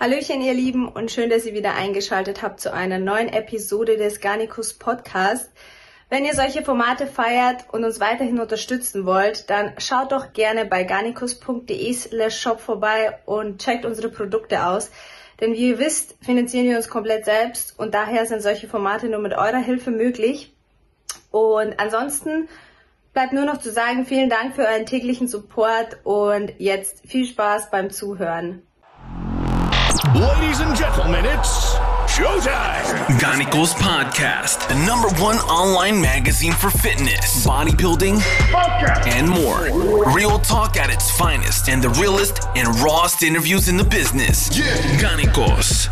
Hallöchen, ihr Lieben, und schön, dass ihr wieder eingeschaltet habt zu einer neuen Episode des Garnicus Podcast. Wenn ihr solche Formate feiert und uns weiterhin unterstützen wollt, dann schaut doch gerne bei garnicus.de slash shop vorbei und checkt unsere Produkte aus. Denn wie ihr wisst, finanzieren wir uns komplett selbst und daher sind solche Formate nur mit eurer Hilfe möglich. Und ansonsten bleibt nur noch zu sagen, vielen Dank für euren täglichen Support und jetzt viel Spaß beim Zuhören. Ladies and gentlemen, it's showtime. Ganicos Podcast, the number one online magazine for fitness, bodybuilding, and more. Real talk at its finest and the realest and rawest interviews in the business. Yeah. Ganicos.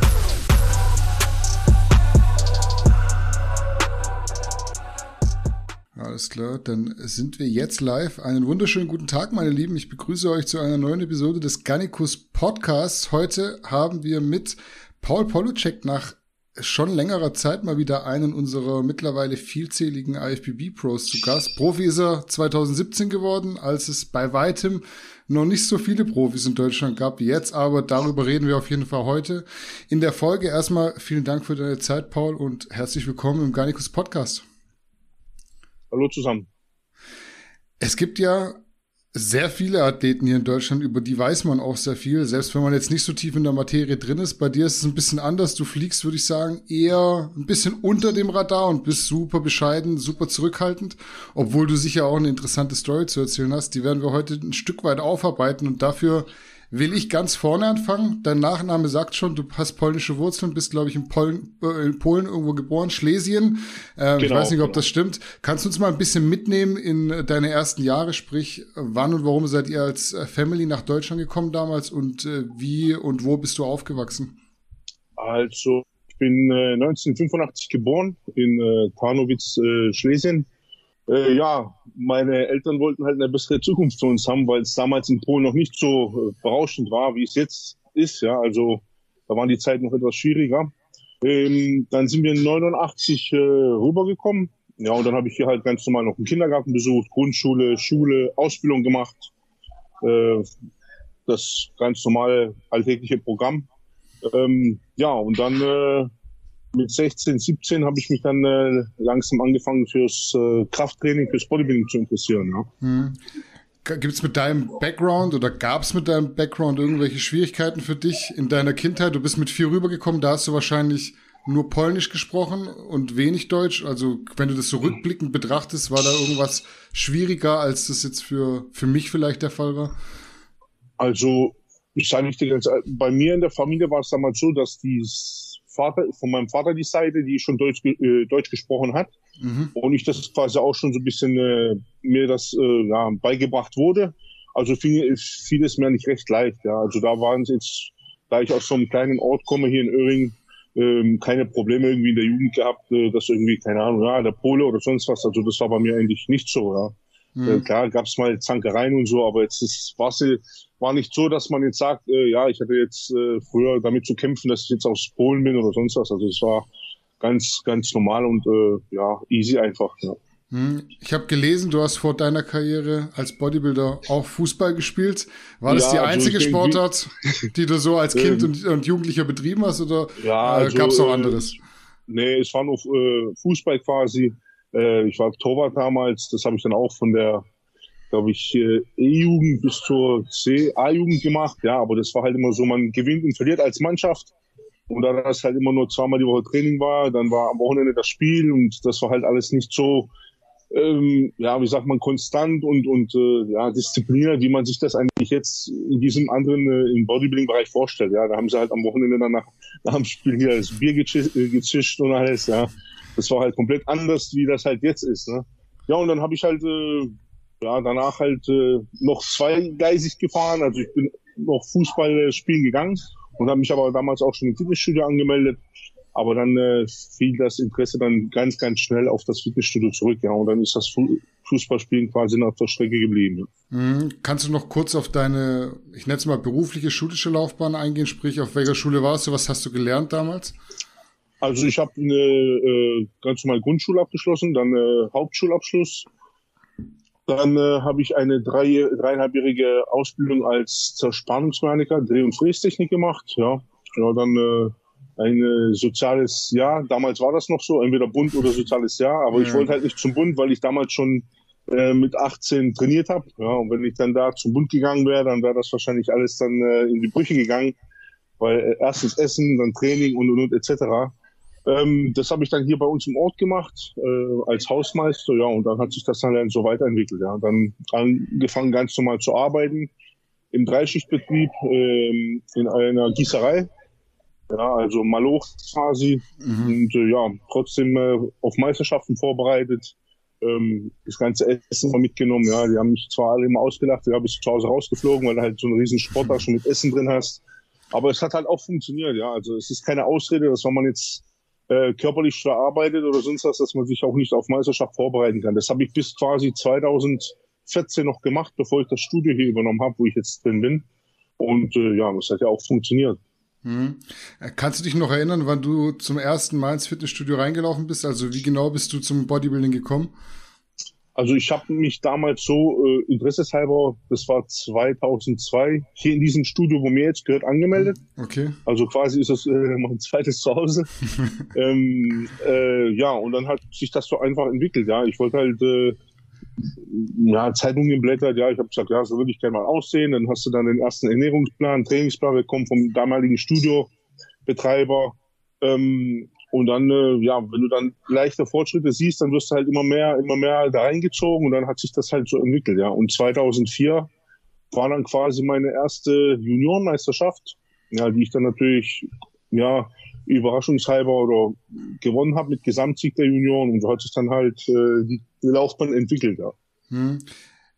Alles klar, dann sind wir jetzt live. Einen wunderschönen guten Tag, meine Lieben. Ich begrüße euch zu einer neuen Episode des Gannikus Podcasts. Heute haben wir mit Paul Polucek nach schon längerer Zeit mal wieder einen unserer mittlerweile vielzähligen IFBB-Pros zu Gast. Profi ist er 2017 geworden, als es bei weitem noch nicht so viele Profis in Deutschland gab wie jetzt, aber darüber reden wir auf jeden Fall heute. In der Folge erstmal vielen Dank für deine Zeit, Paul, und herzlich willkommen im Garnicus Podcast. Hallo zusammen. Es gibt ja sehr viele Athleten hier in Deutschland, über die weiß man auch sehr viel, selbst wenn man jetzt nicht so tief in der Materie drin ist. Bei dir ist es ein bisschen anders. Du fliegst, würde ich sagen, eher ein bisschen unter dem Radar und bist super bescheiden, super zurückhaltend, obwohl du sicher auch eine interessante Story zu erzählen hast. Die werden wir heute ein Stück weit aufarbeiten und dafür will ich ganz vorne anfangen. Dein Nachname sagt schon, du hast polnische Wurzeln, bist, glaube ich, in Polen, äh, in Polen irgendwo geboren, Schlesien. Äh, genau, ich weiß nicht, ob genau. das stimmt. Kannst du uns mal ein bisschen mitnehmen in deine ersten Jahre, sprich, wann und warum seid ihr als äh, Family nach Deutschland gekommen damals und äh, wie und wo bist du aufgewachsen? Also, ich bin äh, 1985 geboren in äh, Tarnowitz, äh, Schlesien äh, ja, meine Eltern wollten halt eine bessere Zukunft für uns haben, weil es damals in Polen noch nicht so äh, berauschend war, wie es jetzt ist. Ja, also da waren die Zeiten noch etwas schwieriger. Ähm, dann sind wir in 89 äh, rübergekommen. Ja, und dann habe ich hier halt ganz normal noch einen Kindergarten besucht, Grundschule, Schule, Ausbildung gemacht. Äh, das ganz normale alltägliche Programm. Ähm, ja, und dann äh, mit 16, 17 habe ich mich dann äh, langsam angefangen fürs äh, Krafttraining, fürs Bodybuilding zu interessieren. Ja. Hm. Gibt es mit deinem Background oder gab es mit deinem Background irgendwelche Schwierigkeiten für dich in deiner Kindheit? Du bist mit vier rübergekommen, da hast du wahrscheinlich nur Polnisch gesprochen und wenig Deutsch. Also wenn du das so rückblickend betrachtest, war da irgendwas schwieriger, als das jetzt für, für mich vielleicht der Fall war? Also ich sage nicht, bei mir in der Familie war es damals so, dass die Vater, von meinem Vater die Seite, die schon Deutsch, äh, Deutsch gesprochen hat. Mhm. Und ich das quasi auch schon so ein bisschen äh, mir das äh, ja, beigebracht wurde. Also fiel, fiel es mir nicht recht leicht. Ja. Also da waren es jetzt, da ich aus so einem kleinen Ort komme hier in Öhring, ähm, keine Probleme irgendwie in der Jugend gehabt, äh, dass irgendwie, keine Ahnung, ja, der Pole oder sonst was. Also das war bei mir eigentlich nicht so. Ja. Mhm. Äh, klar gab es mal Zankereien und so, aber jetzt ist, war, nicht so, dass man jetzt sagt, äh, ja, ich hatte jetzt äh, früher damit zu kämpfen, dass ich jetzt aus Polen bin oder sonst was. Also es war ganz, ganz normal und äh, ja, easy einfach. Ja. Mhm. Ich habe gelesen, du hast vor deiner Karriere als Bodybuilder auch Fußball gespielt. War das ja, die also einzige also Sportart, die du so als Kind und, und, Jugendlicher betrieben hast oder ja, äh, also, gab es noch anderes? nee, es war nur äh, Fußball quasi. Äh, ich war Torwart damals, das habe ich dann auch von der, glaube ich, äh, E-Jugend bis zur C-A-Jugend gemacht. Ja, aber das war halt immer so, man gewinnt und verliert als Mannschaft. Und da das halt immer nur zweimal die Woche Training war, dann war am Wochenende das Spiel und das war halt alles nicht so, ähm, ja, wie sagt man, konstant und, und äh, ja, diszipliniert, wie man sich das eigentlich jetzt in diesem anderen, äh, im Bodybuilding-Bereich vorstellt. Ja, da haben sie halt am Wochenende dann nach, nach dem Spiel hier das Bier äh, gezischt und alles, ja. Das war halt komplett anders, wie das halt jetzt ist. Ne? Ja, und dann habe ich halt äh, ja, danach halt äh, noch zweigleisig gefahren. Also ich bin noch Fußball spielen gegangen und habe mich aber damals auch schon im Fitnessstudio angemeldet. Aber dann äh, fiel das Interesse dann ganz, ganz schnell auf das Fitnessstudio zurück. Ja, und dann ist das Fußballspielen quasi auf der Strecke geblieben. Mhm. Kannst du noch kurz auf deine, ich nenne es mal berufliche, schulische Laufbahn eingehen? Sprich, auf welcher Schule warst du? Was hast du gelernt damals? Also ich habe eine äh, ganz normal Grundschule abgeschlossen, dann äh, Hauptschulabschluss. Dann äh, habe ich eine drei, dreieinhalbjährige Ausbildung als Zerspannungsmechaniker, Dreh- und Frästechnik gemacht. Ja, ja, dann äh, ein äh, soziales Jahr. Damals war das noch so, entweder Bund oder soziales Jahr. Aber ja. ich wollte halt nicht zum Bund, weil ich damals schon äh, mit 18 trainiert habe. Ja, und wenn ich dann da zum Bund gegangen wäre, dann wäre das wahrscheinlich alles dann äh, in die Brüche gegangen. Weil äh, erstens Essen, dann Training und und und etc. Ähm, das habe ich dann hier bei uns im Ort gemacht, äh, als Hausmeister, ja, und dann hat sich das dann so weiterentwickelt, ja. Dann angefangen ganz normal zu arbeiten im Dreischichtbetrieb ähm, in einer Gießerei, ja, also Maloch quasi. Mhm. und äh, ja, trotzdem äh, auf Meisterschaften vorbereitet, ähm, das ganze Essen mal mitgenommen, ja, die haben mich zwar alle immer ausgelacht, ja, bist zu Hause rausgeflogen, weil du halt so einen riesen Sporttasche mit Essen drin hast, aber es hat halt auch funktioniert, ja, also es ist keine Ausrede, dass wenn man jetzt äh, körperlich schwer arbeitet oder sonst was, dass man sich auch nicht auf Meisterschaft vorbereiten kann. Das habe ich bis quasi 2014 noch gemacht, bevor ich das Studio hier übernommen habe, wo ich jetzt drin bin. Und äh, ja, das hat ja auch funktioniert. Hm. Kannst du dich noch erinnern, wann du zum ersten Mal ins Fitnessstudio reingelaufen bist? Also wie genau bist du zum Bodybuilding gekommen? Also ich habe mich damals so äh, interesseshalber, das war 2002, hier in diesem Studio, wo mir jetzt gehört, angemeldet. Okay. Also quasi ist das äh, mein zweites Zuhause. ähm, äh, ja, und dann hat sich das so einfach entwickelt. Ja, ich wollte halt äh, ja, Zeitungen geblättert, ja, ich habe gesagt, ja, so würde ich gerne mal aussehen. Dann hast du dann den ersten Ernährungsplan, Trainingsplan bekommen vom damaligen Studiobetreiber. Ähm, und dann, äh, ja, wenn du dann leichte Fortschritte siehst, dann wirst du halt immer mehr, immer mehr da reingezogen und dann hat sich das halt so entwickelt, ja. Und 2004 war dann quasi meine erste Juniorenmeisterschaft, ja, die ich dann natürlich, ja, überraschungshalber oder gewonnen habe mit Gesamtsieg der Junioren und so hat sich dann halt äh, die Laufbahn entwickelt, ja. Hm.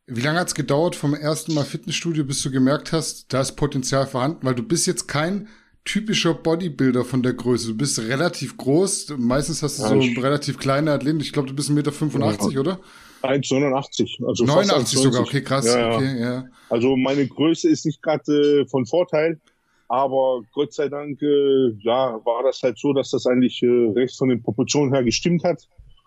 Wie lange hat's gedauert vom ersten Mal Fitnessstudio, bis du gemerkt hast, da ist Potenzial vorhanden? Weil du bist jetzt kein typischer Bodybuilder von der Größe. Du bist relativ groß. Meistens hast du ja, so relativ kleine Athleten. Ich glaube, du bist 1,85 Meter, ja. oder? 1,89. Also 89 sogar, okay, krass. Ja, okay, ja. Also meine Größe ist nicht gerade äh, von Vorteil, aber Gott sei Dank, äh, ja, war das halt so, dass das eigentlich äh, recht von den Proportionen her gestimmt hat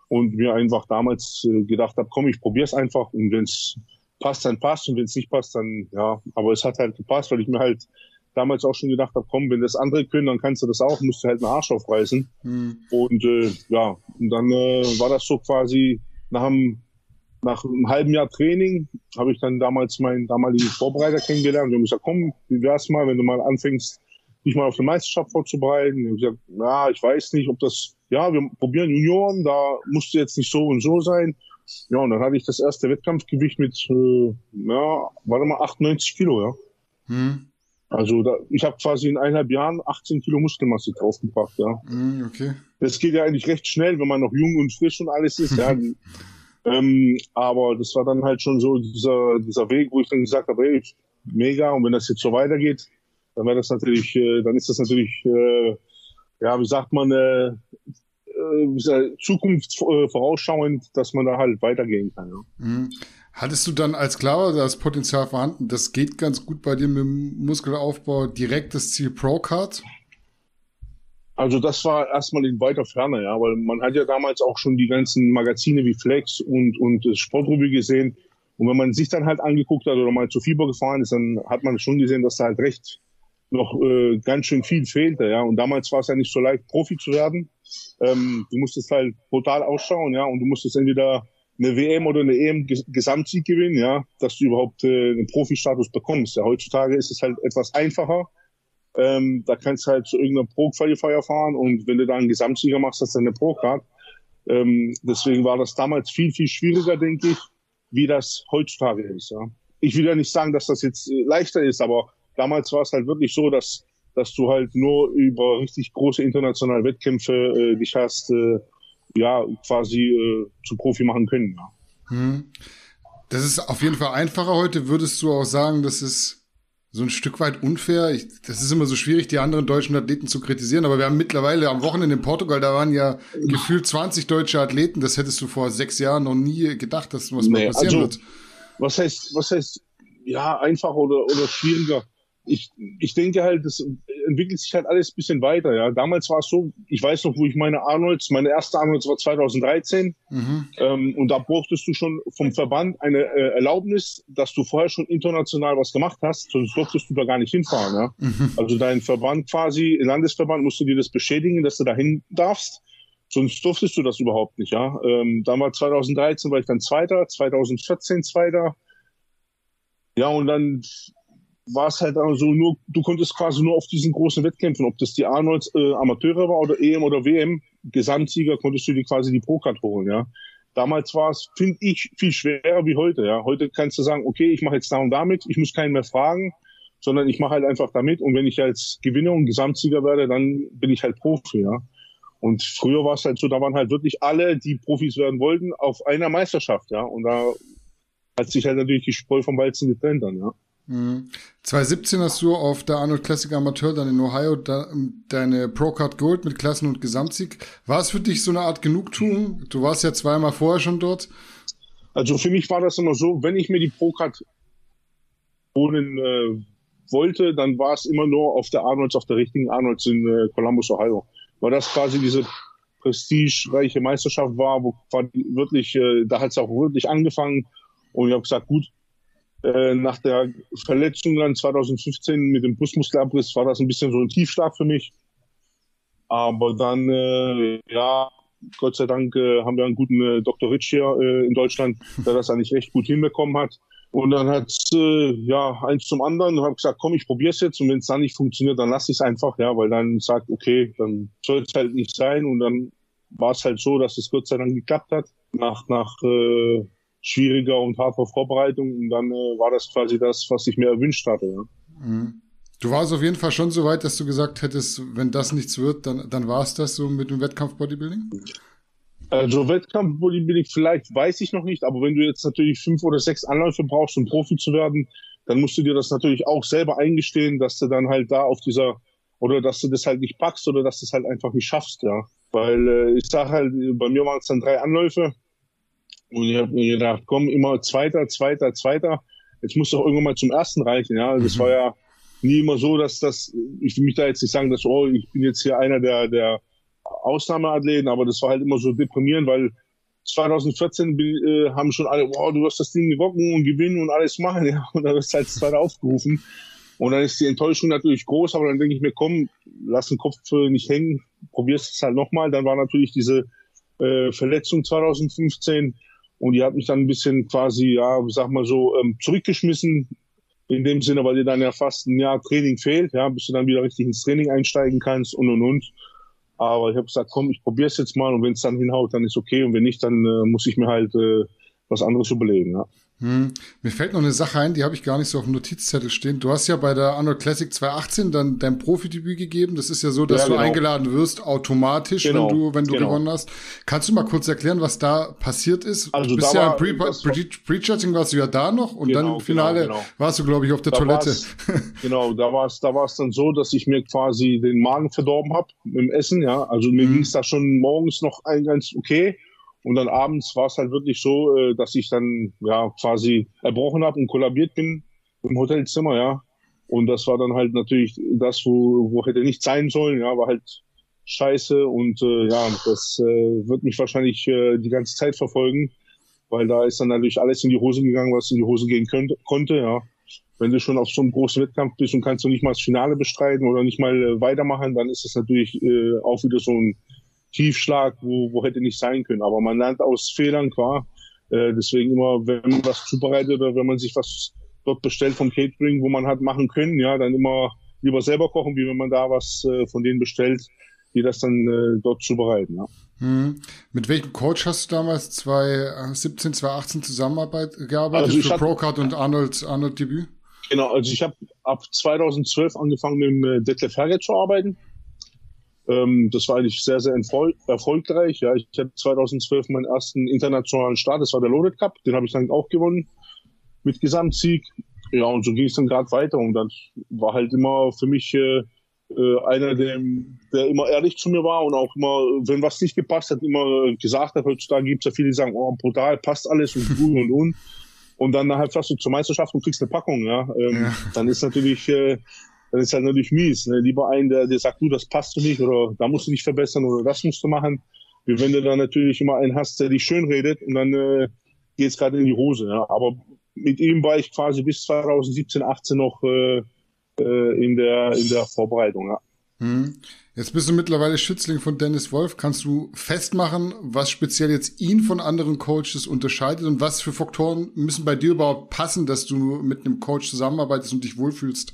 und mir einfach damals äh, gedacht habe, komm, ich probier's einfach und wenn es passt, dann passt und wenn es nicht passt, dann ja. Aber es hat halt gepasst, weil ich mir halt damals auch schon gedacht habe, komm, wenn das andere können, dann kannst du das auch, musst du halt einen Arsch aufreißen. Mhm. Und äh, ja, und dann äh, war das so quasi nach einem, nach einem halben Jahr Training habe ich dann damals meinen damaligen Vorbereiter kennengelernt. Wir haben gesagt, komm, wie wär's mal, wenn du mal anfängst, dich mal auf eine Meisterschaft vorzubereiten. Ich habe gesagt, na, ich weiß nicht, ob das, ja, wir probieren Junioren, da musste jetzt nicht so und so sein. Ja, und dann hatte ich das erste Wettkampfgewicht mit, äh, ja, warte mal, 98 Kilo, ja. Hm. Also da, ich habe quasi in eineinhalb Jahren 18 Kilo Muskelmasse draufgebracht, ja. Mm, okay. Das geht ja eigentlich recht schnell, wenn man noch jung und frisch und alles ist, ja. ähm, aber das war dann halt schon so dieser, dieser Weg, wo ich dann gesagt habe, hey, mega, und wenn das jetzt so weitergeht, dann wäre das natürlich, äh, dann ist das natürlich, äh, ja, wie sagt man, äh, äh, Zukunft äh, vorausschauend, dass man da halt weitergehen kann. Ja. Hattest du dann als klar das Potenzial vorhanden, das geht ganz gut bei dir mit dem Muskelaufbau, direkt das Ziel Pro-Card? Also das war erstmal in weiter Ferne, ja, weil man hat ja damals auch schon die ganzen Magazine wie Flex und, und Sportrevue gesehen. Und wenn man sich dann halt angeguckt hat oder mal zu Fieber gefahren ist, dann hat man schon gesehen, dass da halt recht noch äh, ganz schön viel fehlte, ja. Und damals war es ja nicht so leicht, Profi zu werden. Ähm, du musstest halt brutal ausschauen, ja, und du musstest entweder eine WM oder eine EM Gesamtsieg gewinnen, ja, dass du überhaupt äh, einen Profi-Status bekommst. Ja, heutzutage ist es halt etwas einfacher. Ähm, da kannst du halt zu irgendeiner Pro-Qualifier fahren und wenn du da einen Gesamtsieger machst, hast du eine Pro-Card. Ähm, deswegen war das damals viel, viel schwieriger, denke ich, wie das heutzutage ist. Ja. Ich will ja nicht sagen, dass das jetzt äh, leichter ist, aber damals war es halt wirklich so, dass, dass du halt nur über richtig große internationale Wettkämpfe äh, dich hast äh, ja, quasi äh, zu Profi machen können. Ja. Hm. Das ist auf jeden Fall einfacher heute. Würdest du auch sagen, das ist so ein Stück weit unfair? Ich, das ist immer so schwierig, die anderen deutschen Athleten zu kritisieren, aber wir haben mittlerweile am Wochenende in Portugal, da waren ja gefühlt 20 deutsche Athleten. Das hättest du vor sechs Jahren noch nie gedacht, dass was nee, mal passieren also, wird. Was heißt, was heißt, ja, einfacher oder, oder schwieriger? Ich, ich denke halt, das, entwickelt sich halt alles ein bisschen weiter. Ja, damals war es so, ich weiß noch, wo ich meine Arnolds, meine erste Arnolds war 2013 mhm. ähm, und da brauchtest du schon vom Verband eine äh, Erlaubnis, dass du vorher schon international was gemacht hast, sonst durftest du da gar nicht hinfahren. Ja? Mhm. Also dein Verband quasi, Landesverband, musst du dir das beschädigen, dass du da hin darfst. Sonst durftest du das überhaupt nicht, ja. Ähm, damals 2013 war ich dann Zweiter, 2014 Zweiter. Ja, und dann war es halt also nur, du konntest quasi nur auf diesen großen Wettkämpfen, ob das die Arnold äh, Amateure war oder EM oder WM, Gesamtsieger, konntest du dir quasi die Pro-Card holen, ja. Damals war es, finde ich, viel schwerer wie heute, ja. Heute kannst du sagen, okay, ich mache jetzt da und damit, ich muss keinen mehr fragen, sondern ich mache halt einfach damit und wenn ich als Gewinner und Gesamtsieger werde, dann bin ich halt Profi, ja. Und früher war es halt so, da waren halt wirklich alle, die Profis werden wollten, auf einer Meisterschaft, ja. Und da hat sich halt natürlich die Spreu vom Walzen getrennt dann, ja. 2017 mhm. hast du auf der Arnold Classic Amateur dann in Ohio da, deine Pro Card Gold mit Klassen- und Gesamtsieg. War es für dich so eine Art Genugtuung? Du warst ja zweimal vorher schon dort. Also für mich war das immer so, wenn ich mir die Pro Card holen äh, wollte, dann war es immer nur auf der Arnolds, auf der richtigen Arnolds in äh, Columbus, Ohio. Weil das quasi diese prestigereiche Meisterschaft war, wo wirklich, äh, da hat es auch wirklich angefangen. Und ich habe gesagt, gut, äh, nach der Verletzung dann 2015 mit dem Brustmuskelabriss war das ein bisschen so ein Tiefschlag für mich. Aber dann, äh, ja, Gott sei Dank äh, haben wir einen guten äh, Dr. Rich hier äh, in Deutschland, der das eigentlich recht gut hinbekommen hat. Und dann hat äh, ja eins zum anderen und habe gesagt, komm, ich probiere es jetzt und wenn es dann nicht funktioniert, dann lass ich es einfach, ja, weil dann sagt, okay, dann soll es halt nicht sein und dann war es halt so, dass es Gott sei Dank geklappt hat. Nach nach äh, schwieriger und harter Vorbereitung. Und dann äh, war das quasi das, was ich mir erwünscht hatte. Ja. Mhm. Du warst auf jeden Fall schon so weit, dass du gesagt hättest, wenn das nichts wird, dann, dann war es das so mit dem Wettkampf-Bodybuilding? Also Wettkampf-Bodybuilding vielleicht weiß ich noch nicht, aber wenn du jetzt natürlich fünf oder sechs Anläufe brauchst, um Profi zu werden, dann musst du dir das natürlich auch selber eingestehen, dass du dann halt da auf dieser oder dass du das halt nicht packst oder dass du es halt einfach nicht schaffst, ja. Weil äh, ich sag halt, bei mir waren es dann drei Anläufe und ich habe mir gedacht, komm, immer Zweiter, Zweiter, Zweiter. Jetzt muss doch irgendwann mal zum Ersten reichen. Ja, das mhm. war ja nie immer so, dass das, ich will mich da jetzt nicht sagen, dass, oh, ich bin jetzt hier einer der, der Ausnahmeathleten, aber das war halt immer so deprimierend, weil 2014 äh, haben schon alle, wow, du wirst das Ding rocken und gewinnen und alles machen, ja, und dann wirst du halt Zweiter aufgerufen. Und dann ist die Enttäuschung natürlich groß, aber dann denke ich mir, komm, lass den Kopf nicht hängen, probierst es halt nochmal. Dann war natürlich diese äh, Verletzung 2015, und die hat mich dann ein bisschen quasi, ja, sag mal so, ähm, zurückgeschmissen. In dem Sinne, weil dir dann ja fast ein Jahr Training fehlt, ja, bis du dann wieder richtig ins Training einsteigen kannst und und und. Aber ich habe gesagt, komm, ich probiere es jetzt mal und wenn es dann hinhaut, dann ist okay. Und wenn nicht, dann äh, muss ich mir halt äh, was anderes überlegen. Ja. Hm. Mir fällt noch eine Sache ein, die habe ich gar nicht so auf dem Notizzettel stehen. Du hast ja bei der Arnold Classic 2018 dann dein Profidebüt gegeben. Das ist ja so, dass ja, genau. du eingeladen wirst automatisch, genau. wenn du wenn du genau. gewonnen hast. Kannst du mal kurz erklären, was da passiert ist? Also du bist ja im Pre-Judging warst du ja da noch und dann genau, im Finale genau, warst du, glaube ich, auf der da Toilette. genau, da war es da war's dann so, dass ich mir quasi den Magen verdorben habe mit dem Essen. Ja, also mir mhm. ging es da schon morgens noch ein ganz okay. Und dann abends war es halt wirklich so, äh, dass ich dann ja quasi erbrochen habe und kollabiert bin im Hotelzimmer, ja. Und das war dann halt natürlich das, wo, wo hätte nicht sein sollen, ja, war halt scheiße und äh, ja, das äh, wird mich wahrscheinlich äh, die ganze Zeit verfolgen, weil da ist dann natürlich alles in die Hose gegangen, was in die Hose gehen könnte, konnte, ja. Wenn du schon auf so einem großen Wettkampf bist und kannst du nicht mal das Finale bestreiten oder nicht mal äh, weitermachen, dann ist das natürlich äh, auch wieder so ein Tiefschlag, wo, wo hätte nicht sein können. Aber man lernt aus Fehlern, klar. Äh, deswegen immer, wenn man was zubereitet oder wenn man sich was dort bestellt vom Catering, wo man hat machen können, ja, dann immer lieber selber kochen, wie wenn man da was äh, von denen bestellt, die das dann äh, dort zubereiten. Ja. Hm. Mit welchem Coach hast du damals 2017, 2018 Zusammenarbeit gearbeitet also für Procard und Arnold, Arnold Debüt? Genau, also ich habe ab 2012 angefangen mit dem äh, Detlef Herget zu arbeiten. Ähm, das war eigentlich sehr, sehr erfolgreich. Ja, ich hatte 2012 meinen ersten internationalen Start, das war der Loaded Cup, den habe ich dann auch gewonnen mit Gesamtsieg. Ja, und so ging es dann gerade weiter und dann war halt immer für mich äh, äh, einer, der, der immer ehrlich zu mir war und auch immer, wenn was nicht gepasst hat, immer gesagt hat, heutzutage gibt es ja viele, die sagen, oh, brutal, passt alles und gut und und. Und dann halt fast du zur Meisterschaft und kriegst eine Packung, ja. Ähm, ja. Dann ist natürlich äh, dann ist halt natürlich mies. Ne? Lieber einen, der, der sagt, du, das passt du nicht oder da musst du dich verbessern oder das musst du machen. Wie wenn du dann natürlich immer einen hast, der dich schön redet und dann äh, geht es gerade in die Hose. Ja? Aber mit ihm war ich quasi bis 2017, 18 noch äh, äh, in, der, in der Vorbereitung. Ja. Hm. Jetzt bist du mittlerweile Schützling von Dennis Wolf. Kannst du festmachen, was speziell jetzt ihn von anderen Coaches unterscheidet und was für Faktoren müssen bei dir überhaupt passen, dass du mit einem Coach zusammenarbeitest und dich wohlfühlst?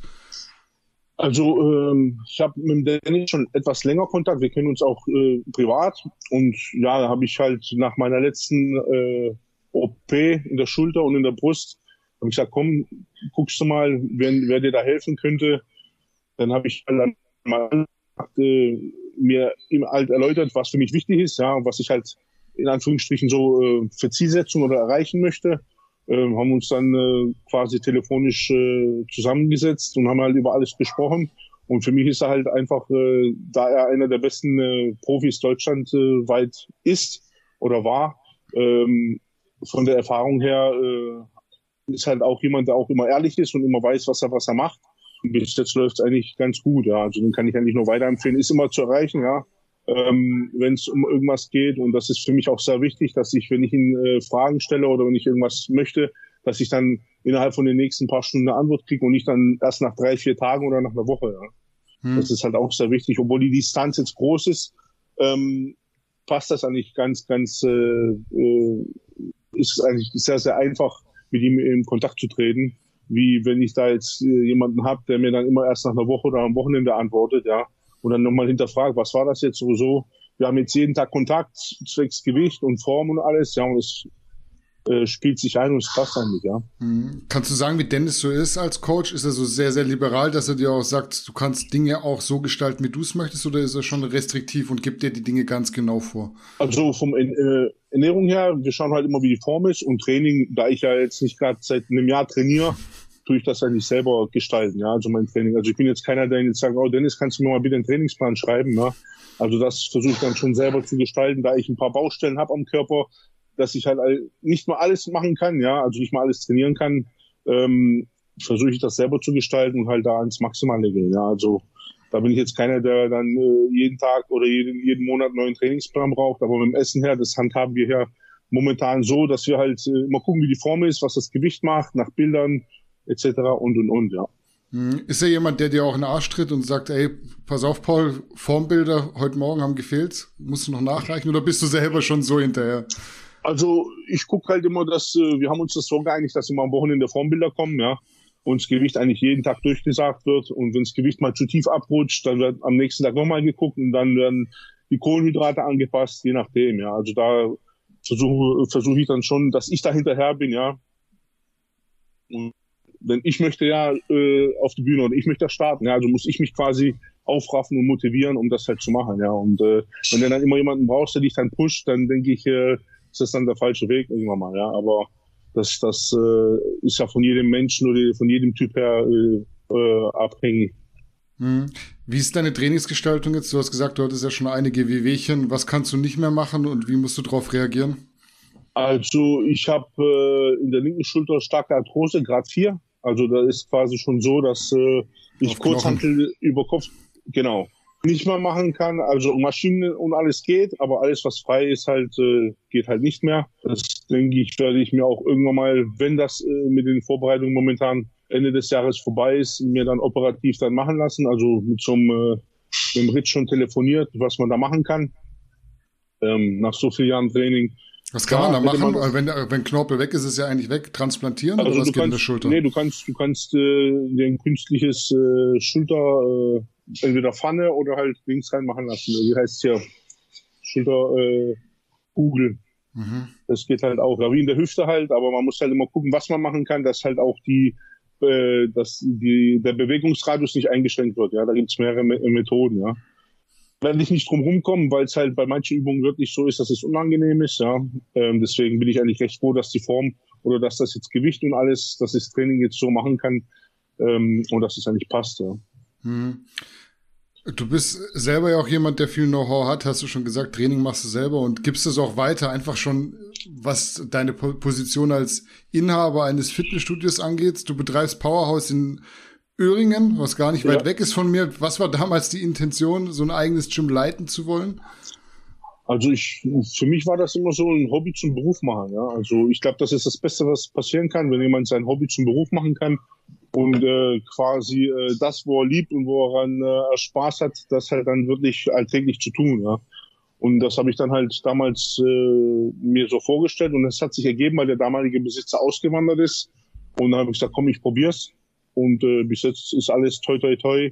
Also ähm, ich habe mit dem Dennis schon etwas länger Kontakt. Wir kennen uns auch äh, privat und ja, da habe ich halt nach meiner letzten äh, OP in der Schulter und in der Brust habe ich gesagt, komm, guckst du mal, wer, wer dir da helfen könnte. Dann habe ich halt mal äh, mir ihm halt erläutert, was für mich wichtig ist, ja, was ich halt in Anführungsstrichen so äh, für Zielsetzung oder erreichen möchte haben uns dann äh, quasi telefonisch äh, zusammengesetzt und haben halt über alles gesprochen. Und für mich ist er halt einfach, äh, da er einer der besten äh, Profis Deutschland äh, ist oder war, ähm, von der Erfahrung her äh, ist halt auch jemand, der auch immer ehrlich ist und immer weiß, was er, was er macht. Und bis jetzt läuft es eigentlich ganz gut, ja. Also den kann ich eigentlich nur weiterempfehlen. Ist immer zu erreichen, ja ähm, wenn es um irgendwas geht. Und das ist für mich auch sehr wichtig, dass ich, wenn ich ihn äh, Fragen stelle oder wenn ich irgendwas möchte, dass ich dann innerhalb von den nächsten paar Stunden eine Antwort kriege und nicht dann erst nach drei, vier Tagen oder nach einer Woche. Ja. Hm. Das ist halt auch sehr wichtig, obwohl die Distanz jetzt groß ist. Ähm, passt das eigentlich ganz, ganz, äh, äh, ist eigentlich sehr, sehr einfach, mit ihm in Kontakt zu treten, wie wenn ich da jetzt äh, jemanden habe, der mir dann immer erst nach einer Woche oder am Wochenende antwortet, ja und dann nochmal hinterfragt, was war das jetzt sowieso? Wir haben jetzt jeden Tag Kontakt zwecks Gewicht und Form und alles, ja, und es äh, spielt sich ein und es passt eigentlich, ja. Mhm. Kannst du sagen, wie Dennis so ist als Coach? Ist er so sehr, sehr liberal, dass er dir auch sagt, du kannst Dinge auch so gestalten, wie du es möchtest, oder ist er schon restriktiv und gibt dir die Dinge ganz genau vor? Also vom äh, Ernährung her, wir schauen halt immer, wie die Form ist und Training, da ich ja jetzt nicht gerade seit einem Jahr trainiere, tue ich das eigentlich selber gestalten, ja, also mein Training. Also ich bin jetzt keiner, der jetzt sagt, oh Dennis, kannst du mir mal bitte einen Trainingsplan schreiben, ne? Also das versuche ich dann schon selber zu gestalten, da ich ein paar Baustellen habe am Körper, dass ich halt nicht mal alles machen kann, ja, also nicht mal alles trainieren kann, ähm, versuche ich das selber zu gestalten und halt da ans Maximale gehen, ja, also da bin ich jetzt keiner, der dann äh, jeden Tag oder jeden, jeden Monat neuen Trainingsplan braucht, aber mit dem Essen her, das handhaben wir hier momentan so, dass wir halt äh, mal gucken, wie die Form ist, was das Gewicht macht, nach Bildern, etc. und und und, ja. Hm. Ist er jemand, der dir auch in den Arsch tritt und sagt, ey, pass auf, Paul, Formbilder heute Morgen haben gefehlt, musst du noch nachreichen oder bist du selber schon so hinterher? Also ich gucke halt immer, dass äh, wir haben uns das so geeinigt, dass immer am Wochenende Formbilder kommen, ja, und das Gewicht eigentlich jeden Tag durchgesagt wird und wenn das Gewicht mal zu tief abrutscht, dann wird am nächsten Tag nochmal geguckt und dann werden die Kohlenhydrate angepasst, je nachdem, ja. Also da versuche versuche ich dann schon, dass ich da hinterher bin, ja. Und denn ich möchte ja äh, auf die Bühne und ich möchte starten. Ja, also muss ich mich quasi aufraffen und motivieren, um das halt zu machen. Ja, und äh, wenn du dann immer jemanden brauchst, der dich dann pusht, dann denke ich, äh, ist das dann der falsche Weg irgendwann mal. Ja, aber das, das äh, ist ja von jedem Menschen oder von jedem Typ her äh, äh, abhängig. Hm. Wie ist deine Trainingsgestaltung jetzt? Du hast gesagt, du hattest ja schon einige Wehwehchen. Was kannst du nicht mehr machen und wie musst du darauf reagieren? Also ich habe äh, in der linken Schulter starke Arthrose, Grad 4. Also da ist quasi schon so, dass äh, ich Kurzhantel über Kopf, genau, nicht mehr machen kann. Also Maschinen und alles geht, aber alles, was frei ist, halt äh, geht halt nicht mehr. Das denke ich, werde ich mir auch irgendwann mal, wenn das äh, mit den Vorbereitungen momentan Ende des Jahres vorbei ist, mir dann operativ dann machen lassen. Also mit so einem, äh, mit dem Ritz schon telefoniert, was man da machen kann. Ähm, nach so vielen Jahren Training was kann ja, man da machen? Man, wenn, wenn Knorpel weg ist, ist es ja eigentlich weg. Transplantieren also oder was geht in der Schulter? Nee, du kannst, du kannst äh, den künstliches äh, Schulter, äh, entweder Pfanne oder halt links reinmachen lassen. Wie heißt hier? Schulter äh. Mhm. Das geht halt auch. Ja, wie in der Hüfte halt, aber man muss halt immer gucken, was man machen kann, dass halt auch die äh, dass die, der Bewegungsradius nicht eingeschränkt wird. Ja, da gibt's mehrere Methoden, ja werde ich nicht drum rumkommen, weil es halt bei manchen Übungen wirklich so ist, dass es unangenehm ist. Ja, ähm, deswegen bin ich eigentlich recht froh, dass die Form oder dass das jetzt Gewicht und alles, dass ich das Training jetzt so machen kann ähm, und dass es eigentlich passt. Ja. Hm. Du bist selber ja auch jemand, der viel Know-how hat, hast du schon gesagt, Training machst du selber und gibst es auch weiter, einfach schon, was deine Position als Inhaber eines Fitnessstudios angeht. Du betreibst Powerhouse in Öhringen, was gar nicht ja. weit weg ist von mir. Was war damals die Intention, so ein eigenes Gym leiten zu wollen? Also ich, für mich war das immer so ein Hobby zum Beruf machen. Ja? Also ich glaube, das ist das Beste, was passieren kann, wenn jemand sein Hobby zum Beruf machen kann und äh, quasi äh, das, wo er liebt und wo er an, äh, Spaß hat, das halt dann wirklich alltäglich zu tun. Ja? Und das habe ich dann halt damals äh, mir so vorgestellt und es hat sich ergeben, weil der damalige Besitzer ausgewandert ist. Und dann habe ich gesagt, komm, ich probier's. Und äh, bis jetzt ist alles toi toi toi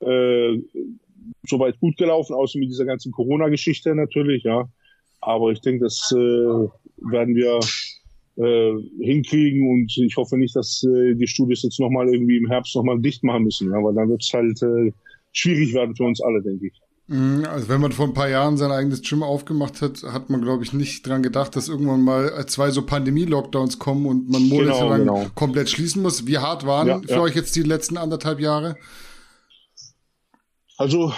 äh, soweit gut gelaufen, außer mit dieser ganzen Corona-Geschichte natürlich, ja. Aber ich denke, das äh, werden wir äh, hinkriegen und ich hoffe nicht, dass äh, die Studios jetzt nochmal irgendwie im Herbst nochmal dicht machen müssen, ja, weil dann wird es halt äh, schwierig werden für uns alle, denke ich. Mhm, also wenn man vor ein paar Jahren sein eigenes Gym aufgemacht hat, hat man, glaube ich, nicht dran gedacht, dass irgendwann mal zwei so Pandemie-Lockdowns kommen und man monatelang genau, genau. komplett schließen muss. Wie hart waren ja, für ja. euch jetzt die letzten anderthalb Jahre? Also,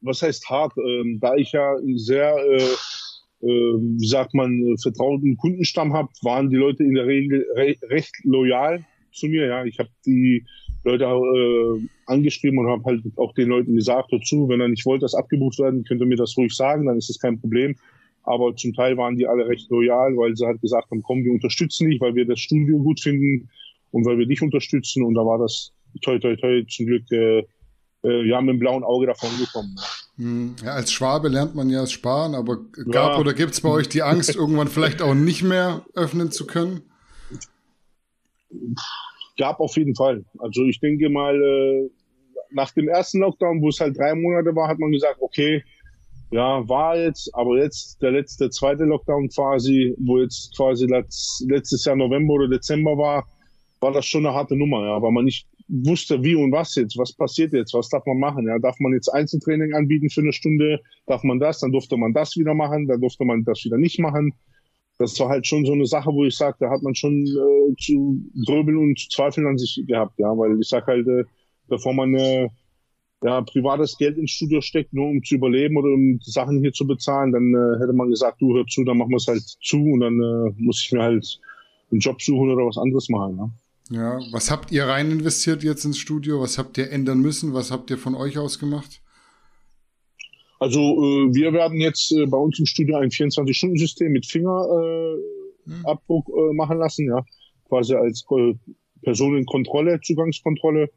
was heißt hart? Ähm, da ich ja sehr, äh, äh, wie sagt man, vertrauten Kundenstamm habe, waren die Leute in der Regel re recht loyal zu mir. Ja, ich habe die Leute äh, angeschrieben und habe halt auch den Leuten gesagt dazu, wenn er nicht wollte, dass abgebucht werden, könnt ihr mir das ruhig sagen, dann ist das kein Problem. Aber zum Teil waren die alle recht loyal, weil sie halt gesagt haben, komm, wir unterstützen dich, weil wir das Studio gut finden und weil wir dich unterstützen. Und da war das toi toi toi zum Glück äh, äh, ja, mit dem blauen Auge davon gekommen. Hm, ja, als Schwabe lernt man ja sparen, aber gab ja. oder gibt es bei euch die Angst, irgendwann vielleicht auch nicht mehr öffnen zu können? Gab auf jeden Fall. Also ich denke mal, äh, nach dem ersten Lockdown, wo es halt drei Monate war, hat man gesagt, okay, ja, war jetzt, aber jetzt der letzte, zweite Lockdown quasi, wo jetzt quasi letztes Jahr November oder Dezember war, war das schon eine harte Nummer, ja, weil man nicht wusste, wie und was jetzt, was passiert jetzt, was darf man machen. Ja, darf man jetzt Einzeltraining anbieten für eine Stunde, darf man das, dann durfte man das wieder machen, dann durfte man das wieder nicht machen. Das war halt schon so eine Sache, wo ich sage, da hat man schon äh, zu gröbeln und zu zweifeln an sich gehabt, ja, weil ich sag halt, äh, bevor man äh, ja, privates Geld ins Studio steckt, nur um zu überleben oder um Sachen hier zu bezahlen, dann äh, hätte man gesagt, du hör zu, dann machen wir es halt zu und dann äh, muss ich mir halt einen Job suchen oder was anderes machen. Ja. Ja, was habt ihr rein investiert jetzt ins Studio? Was habt ihr ändern müssen? Was habt ihr von euch aus gemacht? Also äh, wir werden jetzt äh, bei uns im Studio ein 24-Stunden-System mit Fingerabdruck äh, hm. machen lassen, ja, quasi als Personenkontrolle, Zugangskontrolle.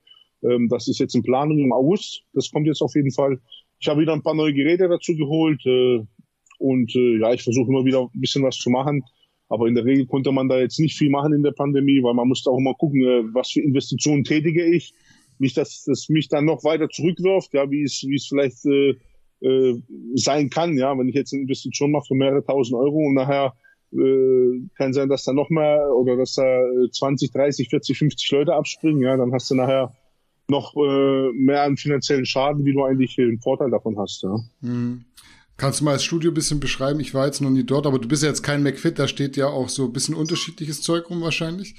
Ähm, das ist jetzt in Planung im August. Das kommt jetzt auf jeden Fall. Ich habe wieder ein paar neue Geräte dazu geholt äh, und äh, ja, ich versuche immer wieder ein bisschen was zu machen. Aber in der Regel konnte man da jetzt nicht viel machen in der Pandemie, weil man musste auch immer gucken, äh, was für Investitionen tätige ich. Nicht, dass das mich dann noch weiter zurückwirft, ja, wie es, wie es vielleicht äh, äh, sein kann, ja, wenn ich jetzt eine Investition mache für mehrere tausend Euro und nachher äh, kann sein, dass da noch mehr oder dass da 20, 30, 40, 50 Leute abspringen, ja, dann hast du nachher noch äh, mehr an finanziellen Schaden, wie du eigentlich den Vorteil davon hast, ja. Mhm. Kannst du mal das Studio ein bisschen beschreiben? Ich war jetzt noch nie dort, aber du bist ja jetzt kein McFit, da steht ja auch so ein bisschen unterschiedliches Zeug rum wahrscheinlich.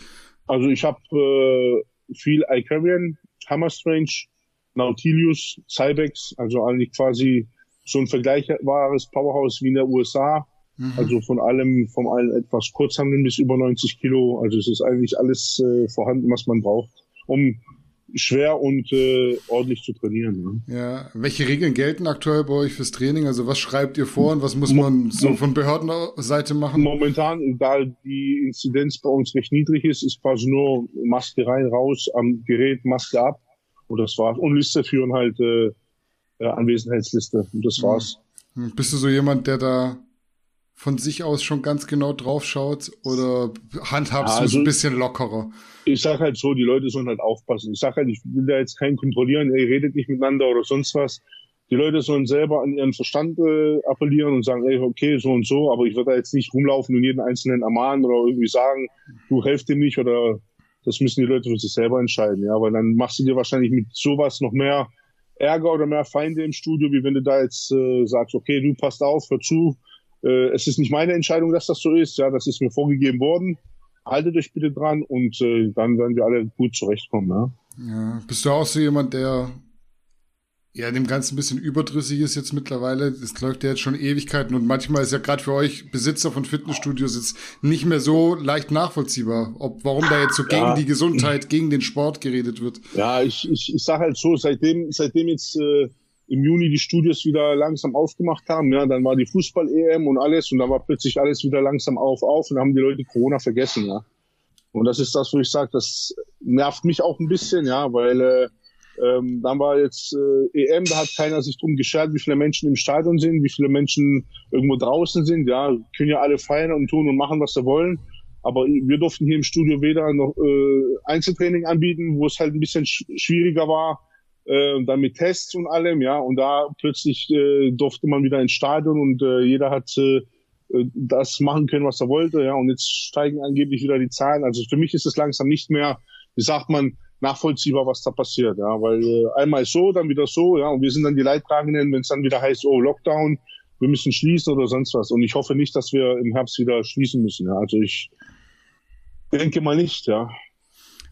Also ich habe äh, viel Icarian, Hammer Strange, Nautilus, Cybex, also eigentlich quasi so ein vergleichbares Powerhouse wie in der USA. Mhm. Also von allem, von allen etwas Kurzhandeln bis über 90 Kilo. Also es ist eigentlich alles äh, vorhanden, was man braucht, um schwer und äh, ordentlich zu trainieren. Ne? Ja, welche Regeln gelten aktuell bei euch fürs Training? Also was schreibt ihr vor und was muss man so von Behördenseite machen? Momentan, da die Inzidenz bei uns recht niedrig ist, ist quasi nur Maske rein, raus, am Gerät Maske ab und das war's. Und Liste führen halt äh, Anwesenheitsliste und das war's. Hm. Bist du so jemand, der da von sich aus schon ganz genau drauf schaut oder handhabst ja, also, du es ein bisschen lockerer? Ich sag halt so, die Leute sollen halt aufpassen. Ich sag halt, ich will da jetzt keinen kontrollieren, ey, redet nicht miteinander oder sonst was. Die Leute sollen selber an ihren Verstand äh, appellieren und sagen, ey, okay, so und so, aber ich würde da jetzt nicht rumlaufen und jeden Einzelnen ermahnen oder irgendwie sagen, du helft dem nicht oder das müssen die Leute für sich selber entscheiden, ja, weil dann machst du dir wahrscheinlich mit sowas noch mehr Ärger oder mehr Feinde im Studio, wie wenn du da jetzt äh, sagst, okay, du passt auf, hör zu, äh, es ist nicht meine Entscheidung, dass das so ist. Ja, das ist mir vorgegeben worden. Haltet euch bitte dran und äh, dann werden wir alle gut zurechtkommen. Ja? ja. Bist du auch so jemand, der ja, dem Ganzen ein bisschen überdrüssig ist jetzt mittlerweile. Das läuft ja jetzt schon Ewigkeiten und manchmal ist ja gerade für euch Besitzer von Fitnessstudios jetzt nicht mehr so leicht nachvollziehbar, ob warum da jetzt so gegen ja. die Gesundheit, gegen den Sport geredet wird. Ja, ich, ich, ich sage halt so, seitdem, seitdem jetzt äh, im Juni die Studios wieder langsam aufgemacht haben, ja, dann war die Fußball-EM und alles und dann war plötzlich alles wieder langsam auf, auf und dann haben die Leute Corona vergessen, ja. Und das ist das, wo ich sage, das nervt mich auch ein bisschen, ja, weil äh, ähm, dann war jetzt äh, EM, da hat keiner sich drum geschert, wie viele Menschen im Stadion sind, wie viele Menschen irgendwo draußen sind. Ja, können ja alle feiern und tun und machen, was sie wollen. Aber wir durften hier im Studio weder noch äh, Einzeltraining anbieten, wo es halt ein bisschen sch schwieriger war, äh, dann mit Tests und allem, ja. Und da plötzlich äh, durfte man wieder ins Stadion und äh, jeder hat äh, das machen können, was er wollte, ja. Und jetzt steigen angeblich wieder die Zahlen. Also für mich ist es langsam nicht mehr, wie sagt man, nachvollziehbar, was da passiert, ja, weil äh, einmal so, dann wieder so, ja, und wir sind dann die Leidtragenden, wenn es dann wieder heißt, oh, Lockdown, wir müssen schließen oder sonst was. Und ich hoffe nicht, dass wir im Herbst wieder schließen müssen, ja. Also ich denke mal nicht, ja.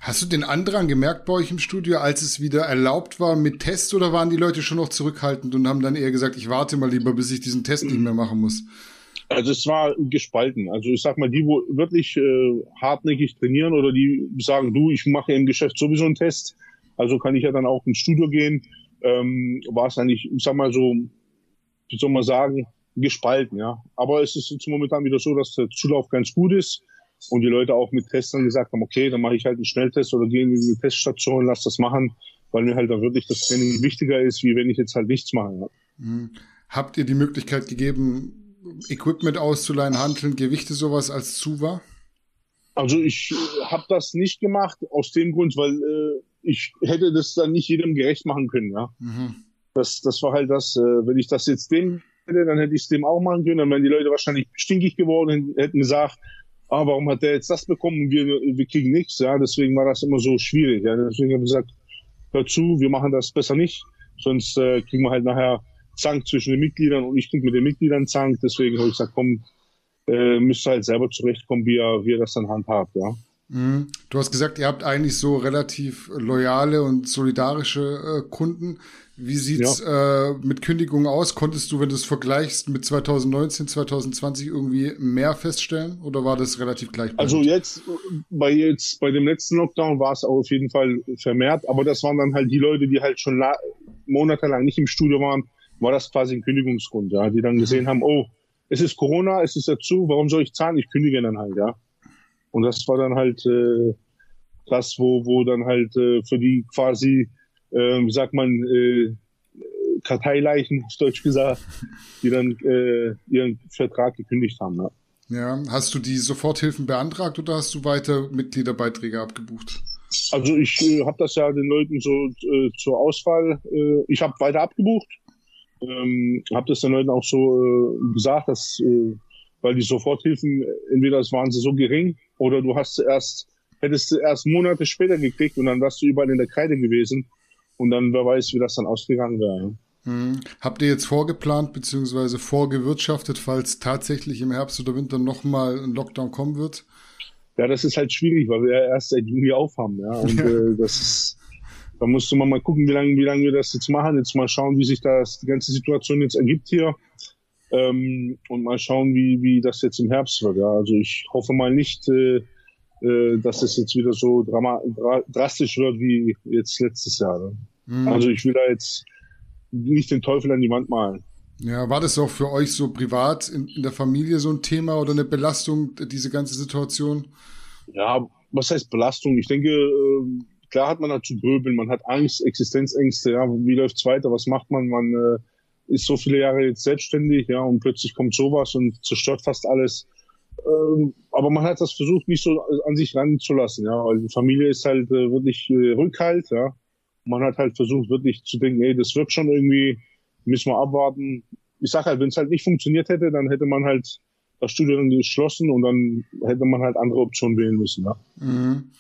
Hast du den Andrang gemerkt bei euch im Studio, als es wieder erlaubt war mit Tests oder waren die Leute schon noch zurückhaltend und haben dann eher gesagt, ich warte mal lieber, bis ich diesen Test nicht mehr machen muss? Also es war gespalten. Also ich sag mal, die, wo wirklich äh, hartnäckig trainieren oder die sagen, du, ich mache im Geschäft sowieso einen Test, also kann ich ja dann auch ins Studio gehen, ähm, war es eigentlich, ich sag mal so, wie soll man sagen, gespalten, ja. Aber es ist jetzt momentan wieder so, dass der Zulauf ganz gut ist und die Leute auch mit Testern gesagt haben, okay, dann mache ich halt einen Schnelltest oder gehe in eine Teststation, lass das machen, weil mir halt da wirklich das Training wichtiger ist, wie wenn ich jetzt halt nichts mache. Mhm. Habt ihr die Möglichkeit gegeben, Equipment auszuleihen, Handeln, Gewichte, sowas als zu war? Also ich äh, habe das nicht gemacht aus dem Grund, weil äh, ich hätte das dann nicht jedem gerecht machen können. Ja, mhm. das, das war halt das. Äh, wenn ich das jetzt dem hätte, dann hätte ich es dem auch machen können. Dann wären die Leute wahrscheinlich stinkig geworden, und hätten gesagt, ah, warum hat der jetzt das bekommen und wir, wir kriegen nichts. Ja, deswegen war das immer so schwierig. Ja, deswegen habe ich gesagt, hör zu, wir machen das besser nicht, sonst äh, kriegen wir halt nachher Zank zwischen den Mitgliedern und ich kriege mit den Mitgliedern Zank. Deswegen habe ich gesagt, komm, äh, müsst ihr halt selber zurechtkommen, wie ihr, wie ihr das dann handhabt, ja. Mhm. Du hast gesagt, ihr habt eigentlich so relativ loyale und solidarische äh, Kunden. Wie sieht's ja. äh, mit Kündigungen aus? Konntest du, wenn du es vergleichst mit 2019, 2020 irgendwie mehr feststellen oder war das relativ gleich? Also jetzt bei jetzt bei dem letzten Lockdown war es auf jeden Fall vermehrt, aber das waren dann halt die Leute, die halt schon monatelang nicht im Studio waren war das quasi ein Kündigungsgrund, ja, die dann gesehen haben, oh, es ist Corona, es ist dazu, warum soll ich zahlen? Ich kündige dann halt, ja. Und das war dann halt äh, das, wo, wo dann halt äh, für die quasi, äh, wie sagt man, äh, Karteileichen, auf Deutsch gesagt, die dann äh, ihren Vertrag gekündigt haben. Ja. ja, hast du die Soforthilfen beantragt oder hast du weiter Mitgliederbeiträge abgebucht? Also ich äh, habe das ja den Leuten so äh, zur Auswahl, äh, ich habe weiter abgebucht ähm, habe das den Leuten auch so äh, gesagt, dass äh, weil die Soforthilfen entweder waren sie so gering oder du hast erst hättest du erst Monate später gekriegt und dann warst du überall in der Kreide gewesen und dann wer weiß, wie das dann ausgegangen wäre. Hm. Habt ihr jetzt vorgeplant bzw. vorgewirtschaftet, falls tatsächlich im Herbst oder Winter nochmal ein Lockdown kommen wird? Ja, das ist halt schwierig, weil wir ja erst seit Juni aufhaben, ja. Und äh, das ist da musste man mal gucken, wie lange, wie lange wir das jetzt machen. Jetzt mal schauen, wie sich das, die ganze Situation jetzt ergibt hier. Ähm, und mal schauen, wie, wie das jetzt im Herbst wird. Ja. Also ich hoffe mal nicht, äh, äh, dass es jetzt wieder so drama dra drastisch wird wie jetzt letztes Jahr. Ne? Mhm. Also ich will da jetzt nicht den Teufel an die Wand malen. Ja, war das auch für euch so privat in, in der Familie so ein Thema oder eine Belastung, diese ganze Situation? Ja, was heißt Belastung? Ich denke, äh, klar hat man dazu gröbeln, man hat Angst, Existenzängste, ja, wie läuft's weiter, was macht man, man äh, ist so viele Jahre jetzt selbstständig, ja, und plötzlich kommt sowas und zerstört fast alles. Ähm, aber man hat das versucht, nicht so an sich ranzulassen, ja, die Familie ist halt äh, wirklich äh, Rückhalt, ja. Man hat halt versucht, wirklich zu denken, ey, das wird schon irgendwie, müssen wir abwarten. Ich sag halt, wenn es halt nicht funktioniert hätte, dann hätte man halt das Studio dann geschlossen und dann hätte man halt andere Optionen wählen müssen. Ja. Mhm.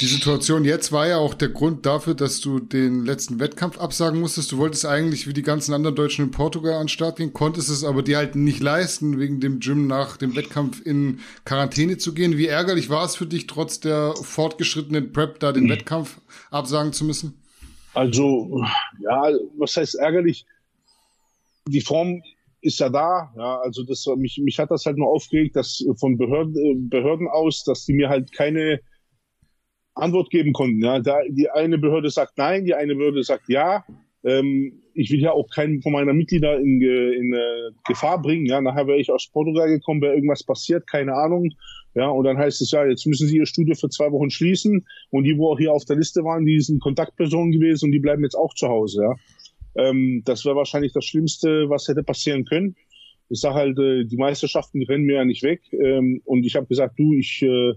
Die Situation jetzt war ja auch der Grund dafür, dass du den letzten Wettkampf absagen musstest. Du wolltest eigentlich wie die ganzen anderen Deutschen in Portugal an den Start gehen, konntest es aber dir halt nicht leisten, wegen dem Gym nach dem Wettkampf in Quarantäne zu gehen. Wie ärgerlich war es für dich, trotz der fortgeschrittenen Prep da den mhm. Wettkampf absagen zu müssen? Also, ja, was heißt ärgerlich? Die Form ist ja da, ja, also das mich mich hat das halt nur aufgeregt, dass von Behörden Behörden aus, dass die mir halt keine Antwort geben konnten. Ja, da die eine Behörde sagt nein, die eine Behörde sagt ja. Ähm, ich will ja auch keinen von meiner Mitglieder in, in äh, Gefahr bringen. Ja, nachher wäre ich aus Portugal gekommen, wäre irgendwas passiert, keine Ahnung. Ja, und dann heißt es ja, jetzt müssen sie ihr Studio für zwei Wochen schließen. Und die, wo auch hier auf der Liste waren, die sind Kontaktpersonen gewesen und die bleiben jetzt auch zu Hause. Ja, ähm, das wäre wahrscheinlich das Schlimmste, was hätte passieren können. Ich sage halt, äh, die Meisterschaften rennen mir ja nicht weg. Ähm, und ich habe gesagt, du, ich äh,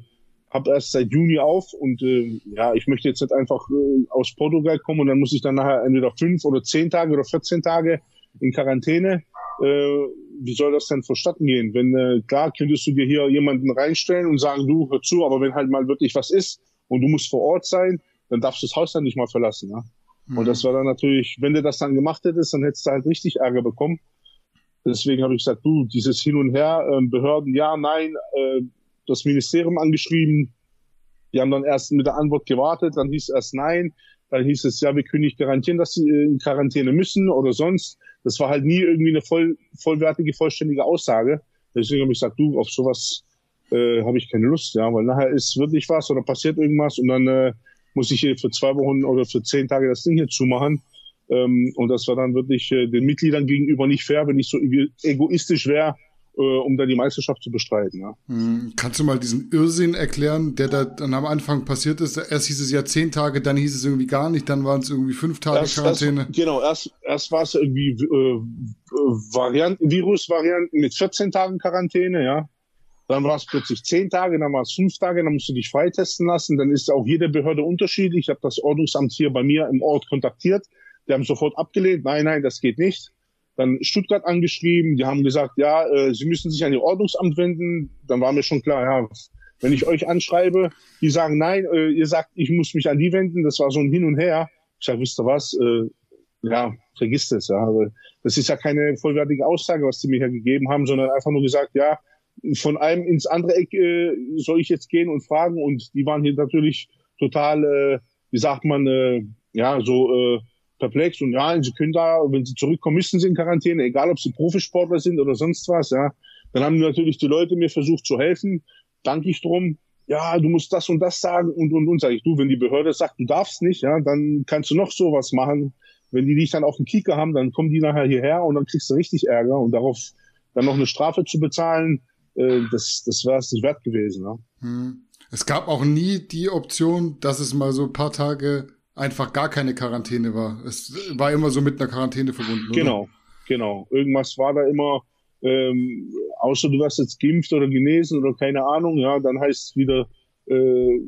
habe erst seit Juni auf und äh, ja, ich möchte jetzt nicht einfach äh, aus Portugal kommen und dann muss ich dann nachher entweder fünf oder zehn Tage oder 14 Tage in Quarantäne. Äh, wie soll das denn vonstatten gehen? Wenn äh, klar könntest du dir hier jemanden reinstellen und sagen, du hör zu, aber wenn halt mal wirklich was ist und du musst vor Ort sein, dann darfst du das Haus dann nicht mal verlassen. Ja? Mhm. Und das war dann natürlich, wenn du das dann gemacht hättest, dann hättest du halt richtig Ärger bekommen. Deswegen habe ich gesagt, du, dieses Hin und Her, äh, Behörden, ja, nein, äh, das Ministerium angeschrieben. Die haben dann erst mit der Antwort gewartet, dann hieß es erst nein. Dann hieß es, ja, wir können nicht garantieren, dass sie in Quarantäne müssen oder sonst. Das war halt nie irgendwie eine voll, vollwertige, vollständige Aussage. Deswegen habe ich gesagt, du, auf sowas äh, habe ich keine Lust, ja, weil nachher ist wirklich was oder passiert irgendwas und dann äh, muss ich hier für zwei Wochen oder für zehn Tage das Ding hier zumachen. Ähm, und das war dann wirklich äh, den Mitgliedern gegenüber nicht fair, wenn ich so egoistisch wäre äh, um da die Meisterschaft zu bestreiten. Ja. Hm, kannst du mal diesen Irrsinn erklären, der da dann am Anfang passiert ist? Erst hieß es ja zehn Tage, dann hieß es irgendwie gar nicht, dann waren es irgendwie fünf Tage erst, Quarantäne. Erst, genau, erst, erst war es irgendwie äh, Varianten, Virusvarianten mit 14 Tagen Quarantäne, ja. Dann war es plötzlich zehn Tage, dann war es fünf Tage, dann musst du dich freitesten lassen. Dann ist auch jede Behörde unterschiedlich. Ich habe das Ordnungsamt hier bei mir im Ort kontaktiert. Die haben sofort abgelehnt. Nein, nein, das geht nicht dann Stuttgart angeschrieben, die haben gesagt, ja, äh, sie müssen sich an ihr Ordnungsamt wenden. Dann war mir schon klar, ja, wenn ich euch anschreibe, die sagen, nein, äh, ihr sagt, ich muss mich an die wenden, das war so ein Hin und Her. Ich sage, wisst ihr was, äh, ja, vergisst es, ja. Das ist ja keine vollwertige Aussage, was die mir hier gegeben haben, sondern einfach nur gesagt, ja, von einem ins andere Eck äh, soll ich jetzt gehen und fragen. Und die waren hier natürlich total, äh, wie sagt man, äh, ja, so äh, perplex und ja, sie können da, wenn sie zurückkommen, müssen sie in Quarantäne, egal ob sie Profisportler sind oder sonst was, ja. Dann haben natürlich die Leute mir versucht zu helfen, danke ich drum. Ja, du musst das und das sagen und und und sag ich, du, wenn die Behörde sagt, du darfst nicht, ja, dann kannst du noch sowas machen. Wenn die dich dann auf den Kieker haben, dann kommen die nachher hierher und dann kriegst du richtig Ärger und darauf dann noch eine Strafe zu bezahlen, äh, das, das wäre es nicht wert gewesen. Ja. Hm. Es gab auch nie die Option, dass es mal so ein paar Tage einfach gar keine Quarantäne war. Es war immer so mit einer Quarantäne verbunden. Oder? Genau, genau. Irgendwas war da immer, ähm, außer du wirst jetzt geimpft oder genesen oder keine Ahnung, ja, dann heißt es wieder, äh,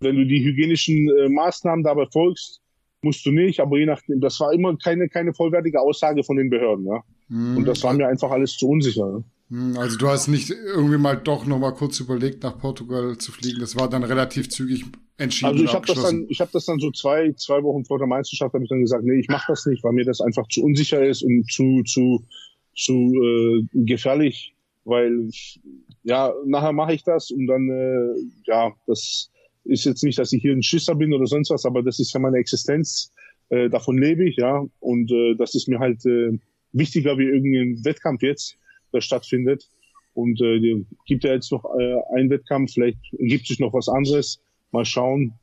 wenn du die hygienischen äh, Maßnahmen dabei folgst, musst du nicht, aber je nachdem, das war immer keine, keine vollwertige Aussage von den Behörden, ja. Mhm. Und das war mir einfach alles zu unsicher. Ja? Hm, also du hast nicht irgendwie mal doch noch mal kurz überlegt, nach Portugal zu fliegen. Das war dann relativ zügig entschieden. Also ich habe das dann, ich habe das dann so zwei, zwei Wochen vor der Meisterschaft habe ich dann gesagt, nee, ich mache das nicht, weil mir das einfach zu unsicher ist und zu, zu, zu äh, gefährlich, weil ja nachher mache ich das und dann äh, ja, das ist jetzt nicht, dass ich hier ein Schisser bin oder sonst was, aber das ist ja meine Existenz. Äh, davon lebe ich, ja, und äh, das ist mir halt äh, wichtiger wie irgendein Wettkampf jetzt stattfindet. Und äh, gibt ja jetzt noch äh, einen Wettkampf, vielleicht gibt sich noch was anderes. Mal schauen.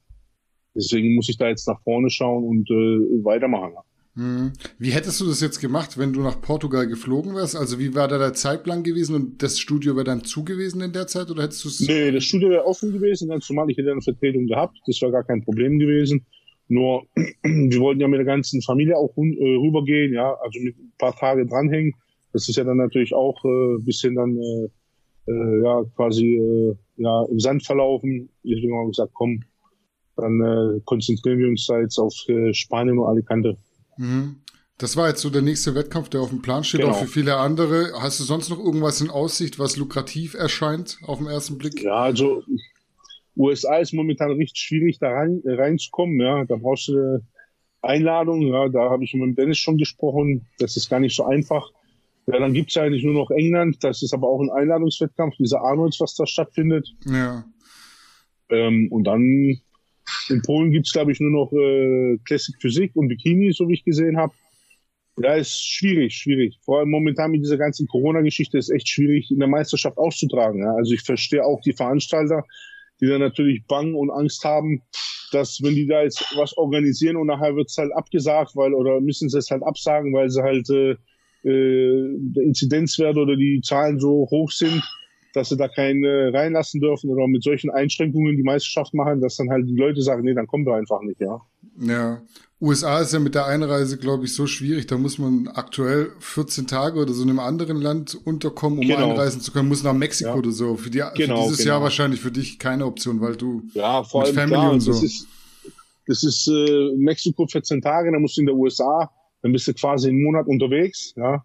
Deswegen muss ich da jetzt nach vorne schauen und äh, weitermachen. Hm. Wie hättest du das jetzt gemacht, wenn du nach Portugal geflogen wärst? Also wie war da der Zeitplan gewesen und das Studio wäre dann zu gewesen in der Zeit oder hättest du es? Nee, das Studio wäre offen gewesen, ganz normal. Ich hätte eine Vertretung gehabt. Das wäre gar kein Problem gewesen. Nur, wir wollten ja mit der ganzen Familie auch äh, rübergehen, ja, also mit ein paar Tage dranhängen. Das ist ja dann natürlich auch äh, bisschen dann äh, äh, ja quasi ja im Sand verlaufen. Deswegen haben wir gesagt, komm, dann konzentrieren wir uns da jetzt auf Spanien und Alicante. Mhm. Das war jetzt so der nächste Wettkampf, der auf dem Plan steht, genau. auch für viele andere. Hast du sonst noch irgendwas in Aussicht, was lukrativ erscheint auf den ersten Blick? Ja, also USA ist momentan richtig schwierig, da rein, reinzukommen. Ja, da brauchst du eine Einladung. Ja, da habe ich mit Dennis schon gesprochen. Das ist gar nicht so einfach. Ja, dann gibt's ja eigentlich nur noch England. Das ist aber auch ein Einladungswettkampf, dieser Arnolds, was da stattfindet. Ja. Ähm, und dann In Polen gibt's glaube ich, nur noch äh, Classic Physik und Bikini, so wie ich gesehen habe. Ja, ist schwierig, schwierig. Vor allem momentan mit dieser ganzen Corona-Geschichte ist echt schwierig, in der Meisterschaft auszutragen. Ja. Also ich verstehe auch die Veranstalter, die dann natürlich Bang und Angst haben, dass wenn die da jetzt was organisieren und nachher wird's halt abgesagt, weil oder müssen sie es halt absagen, weil sie halt äh, der Inzidenzwert oder die Zahlen so hoch sind, dass sie da keinen äh, reinlassen dürfen oder mit solchen Einschränkungen die Meisterschaft machen, dass dann halt die Leute sagen, nee, dann kommen wir einfach nicht, ja. Ja. USA ist ja mit der Einreise, glaube ich, so schwierig. Da muss man aktuell 14 Tage oder so in einem anderen Land unterkommen, um genau. einreisen zu können. Muss nach Mexiko ja. oder so. Für, die, genau, für dieses genau. Jahr wahrscheinlich für dich keine Option, weil du ja, vor allem Family klar, und so. Das ist, das ist äh, Mexiko 14 Tage, dann musst du in der USA, dann bist du quasi einen Monat unterwegs. Ja,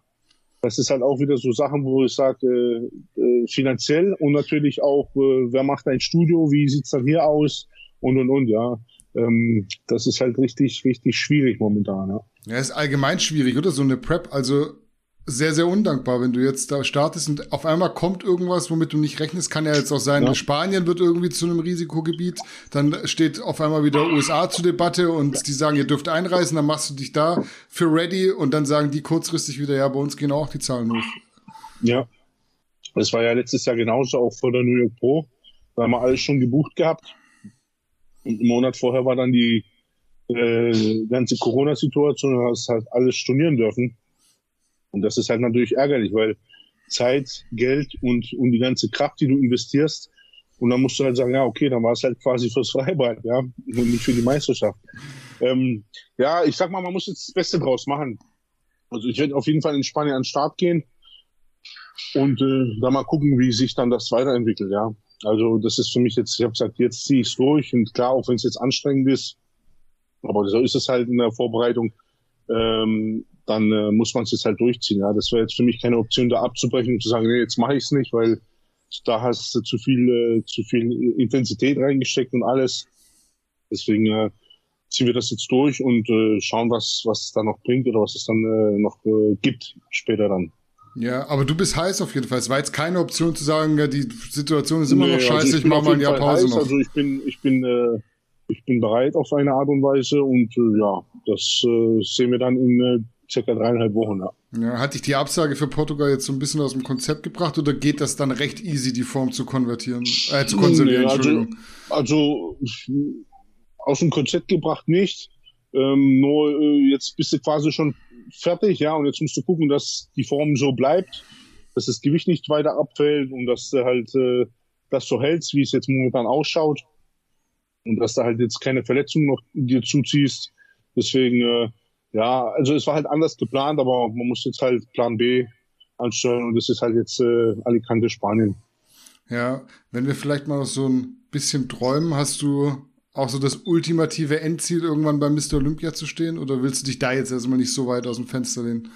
das ist halt auch wieder so Sachen, wo ich sage, äh, äh, finanziell und natürlich auch, äh, wer macht ein Studio, wie sieht's dann hier aus und und und, ja ähm, das ist halt richtig, richtig schwierig momentan. Ja. ja, ist allgemein schwierig, oder? So eine Prep, also sehr, sehr undankbar, wenn du jetzt da startest und auf einmal kommt irgendwas, womit du nicht rechnest. Kann ja jetzt auch sein, ja. Spanien wird irgendwie zu einem Risikogebiet. Dann steht auf einmal wieder USA zur Debatte und die sagen, ihr dürft einreisen, dann machst du dich da für ready und dann sagen die kurzfristig wieder, ja, bei uns gehen auch die Zahlen hoch. Ja, das war ja letztes Jahr genauso, auch vor der New York Pro. Da haben wir alles schon gebucht gehabt. Und einen Monat vorher war dann die äh, ganze Corona-Situation, du hast halt alles stornieren dürfen. Und das ist halt natürlich ärgerlich, weil Zeit, Geld und, und die ganze Kraft, die du investierst, und dann musst du halt sagen, ja, okay, dann war es halt quasi fürs Freibad, ja, und nicht für die Meisterschaft. Ähm, ja, ich sag mal, man muss jetzt das Beste draus machen. Also ich werde auf jeden Fall in Spanien an den Start gehen und äh, da mal gucken, wie sich dann das weiterentwickelt, ja. Also das ist für mich jetzt, ich habe gesagt, jetzt ziehe ich es durch und klar, auch wenn es jetzt anstrengend ist, aber so ist es halt in der Vorbereitung, ähm, dann äh, muss man es jetzt halt durchziehen. Ja, das wäre jetzt für mich keine Option, da abzubrechen und zu sagen, nee, jetzt mache ich es nicht, weil da hast du zu viel, äh, zu viel Intensität reingesteckt und alles. Deswegen äh, ziehen wir das jetzt durch und äh, schauen, was was es da noch bringt oder was es dann äh, noch äh, gibt später dann. Ja, aber du bist heiß auf jeden Fall. Es war jetzt keine Option zu sagen, ja, die Situation ist immer nee, noch also scheiße, also ich, ich mache mal ein Jahr Pause heiß. noch. Also ich bin, ich bin, äh, ich bin bereit auf eine Art und Weise und äh, ja, das äh, sehen wir dann in äh, circa dreieinhalb Wochen. Ja. ja, hat dich die Absage für Portugal jetzt so ein bisschen aus dem Konzept gebracht oder geht das dann recht easy, die Form zu konvertieren, äh, zu konservieren? Nee, also, also aus dem Konzept gebracht nicht. Ähm, nur äh, jetzt bist du quasi schon fertig, ja, und jetzt musst du gucken, dass die Form so bleibt, dass das Gewicht nicht weiter abfällt und dass du halt äh, das so hältst, wie es jetzt momentan ausschaut. Und dass du halt jetzt keine Verletzungen noch dir zuziehst. Deswegen, äh, ja, also es war halt anders geplant, aber man muss jetzt halt Plan B ansteuern und das ist halt jetzt äh, Alicante, Spanien. Ja, wenn wir vielleicht mal so ein bisschen träumen, hast du auch so das ultimative Endziel, irgendwann bei Mr. Olympia zu stehen? Oder willst du dich da jetzt erstmal nicht so weit aus dem Fenster lehnen?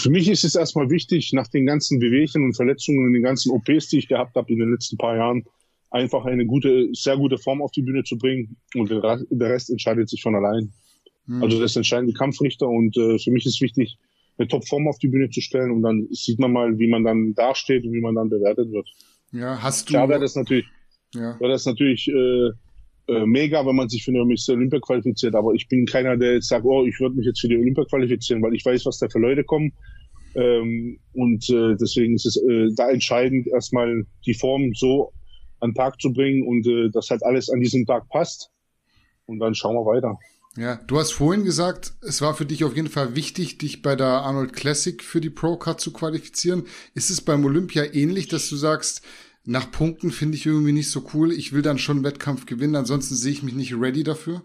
Für mich ist es erstmal wichtig, nach den ganzen Bewegungen und Verletzungen und den ganzen OPs, die ich gehabt habe in den letzten paar Jahren, einfach eine gute, sehr gute Form auf die Bühne zu bringen. Und der Rest entscheidet sich von allein. Hm. Also das entscheiden die Kampfrichter und äh, für mich ist wichtig, eine Top-Form auf die Bühne zu stellen und dann sieht man mal, wie man dann dasteht und wie man dann bewertet wird. Ja, hast du. Klar wäre das natürlich, ja. wäre das natürlich äh, äh, mega, wenn man sich für eine Mr. Olympia qualifiziert. Aber ich bin keiner, der jetzt sagt, oh, ich würde mich jetzt für die Olympia qualifizieren, weil ich weiß, was da für Leute kommen. Ähm, und äh, deswegen ist es äh, da entscheidend, erstmal die Form so an den Tag zu bringen und äh, dass halt alles an diesem Tag passt. Und dann schauen wir weiter. Ja, du hast vorhin gesagt, es war für dich auf jeden Fall wichtig, dich bei der Arnold Classic für die Pro Card zu qualifizieren. Ist es beim Olympia ähnlich, dass du sagst, nach Punkten finde ich irgendwie nicht so cool. Ich will dann schon einen Wettkampf gewinnen, ansonsten sehe ich mich nicht ready dafür.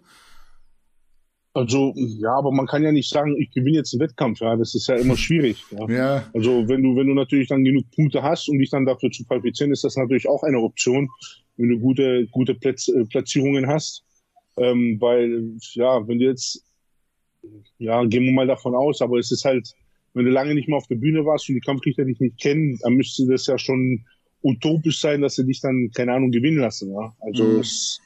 Also, ja, aber man kann ja nicht sagen, ich gewinne jetzt einen Wettkampf, ja, das ist ja immer schwierig. Ja. ja. Also, wenn du, wenn du natürlich dann genug Punkte hast, um dich dann dafür zu qualifizieren, ist das natürlich auch eine Option, wenn du gute, gute Platz, äh, Platzierungen hast. Ähm, weil, ja, wenn du jetzt, ja, gehen wir mal davon aus, aber es ist halt, wenn du lange nicht mehr auf der Bühne warst und die Kampfrichter dich nicht kennen, dann müsste das ja schon utopisch sein, dass sie dich dann, keine Ahnung, gewinnen lassen. Ja? Also mhm. das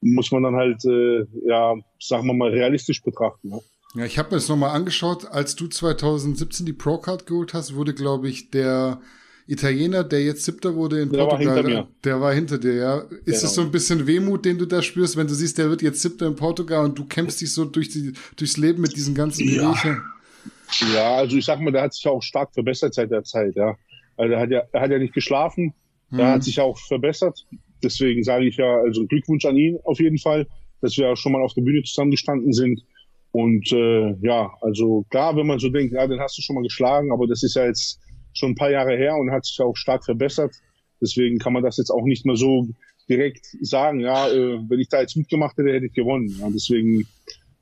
muss man dann halt, äh, ja, sagen wir mal, realistisch betrachten. Ja, ja ich habe mir das nochmal angeschaut. Als du 2017 die Pro-Card geholt hast, wurde, glaube ich, der Italiener, der jetzt Siebter wurde in Der war Portugal, hinter mir. der war hinter dir, ja. Ist Genau. es so ein bisschen Wehmut, den du da spürst, wenn du siehst, der wird jetzt Siebter in Portugal und du kämpfst dich so durch die, durchs Leben mit diesen ganzen Ja. Ja, also ich sag mal, der hat sich auch stark verbessert seit der Zeit, ja. Also er hat ja, er hat ja nicht geschlafen, er Mhm. hat sich auch verbessert. Deswegen sage ich ja, also Glückwunsch an ihn auf jeden Fall, dass wir schon mal auf der Bühne zusammengestanden sind. Und äh, ja, also klar, wenn man so denkt, ja, den hast du schon mal geschlagen, aber das ist ja jetzt schon ein paar Jahre her und hat sich auch stark verbessert. Deswegen kann man das jetzt auch nicht mehr so direkt sagen, ja, äh, wenn ich da jetzt mitgemacht hätte, hätte ich gewonnen. Ja, deswegen,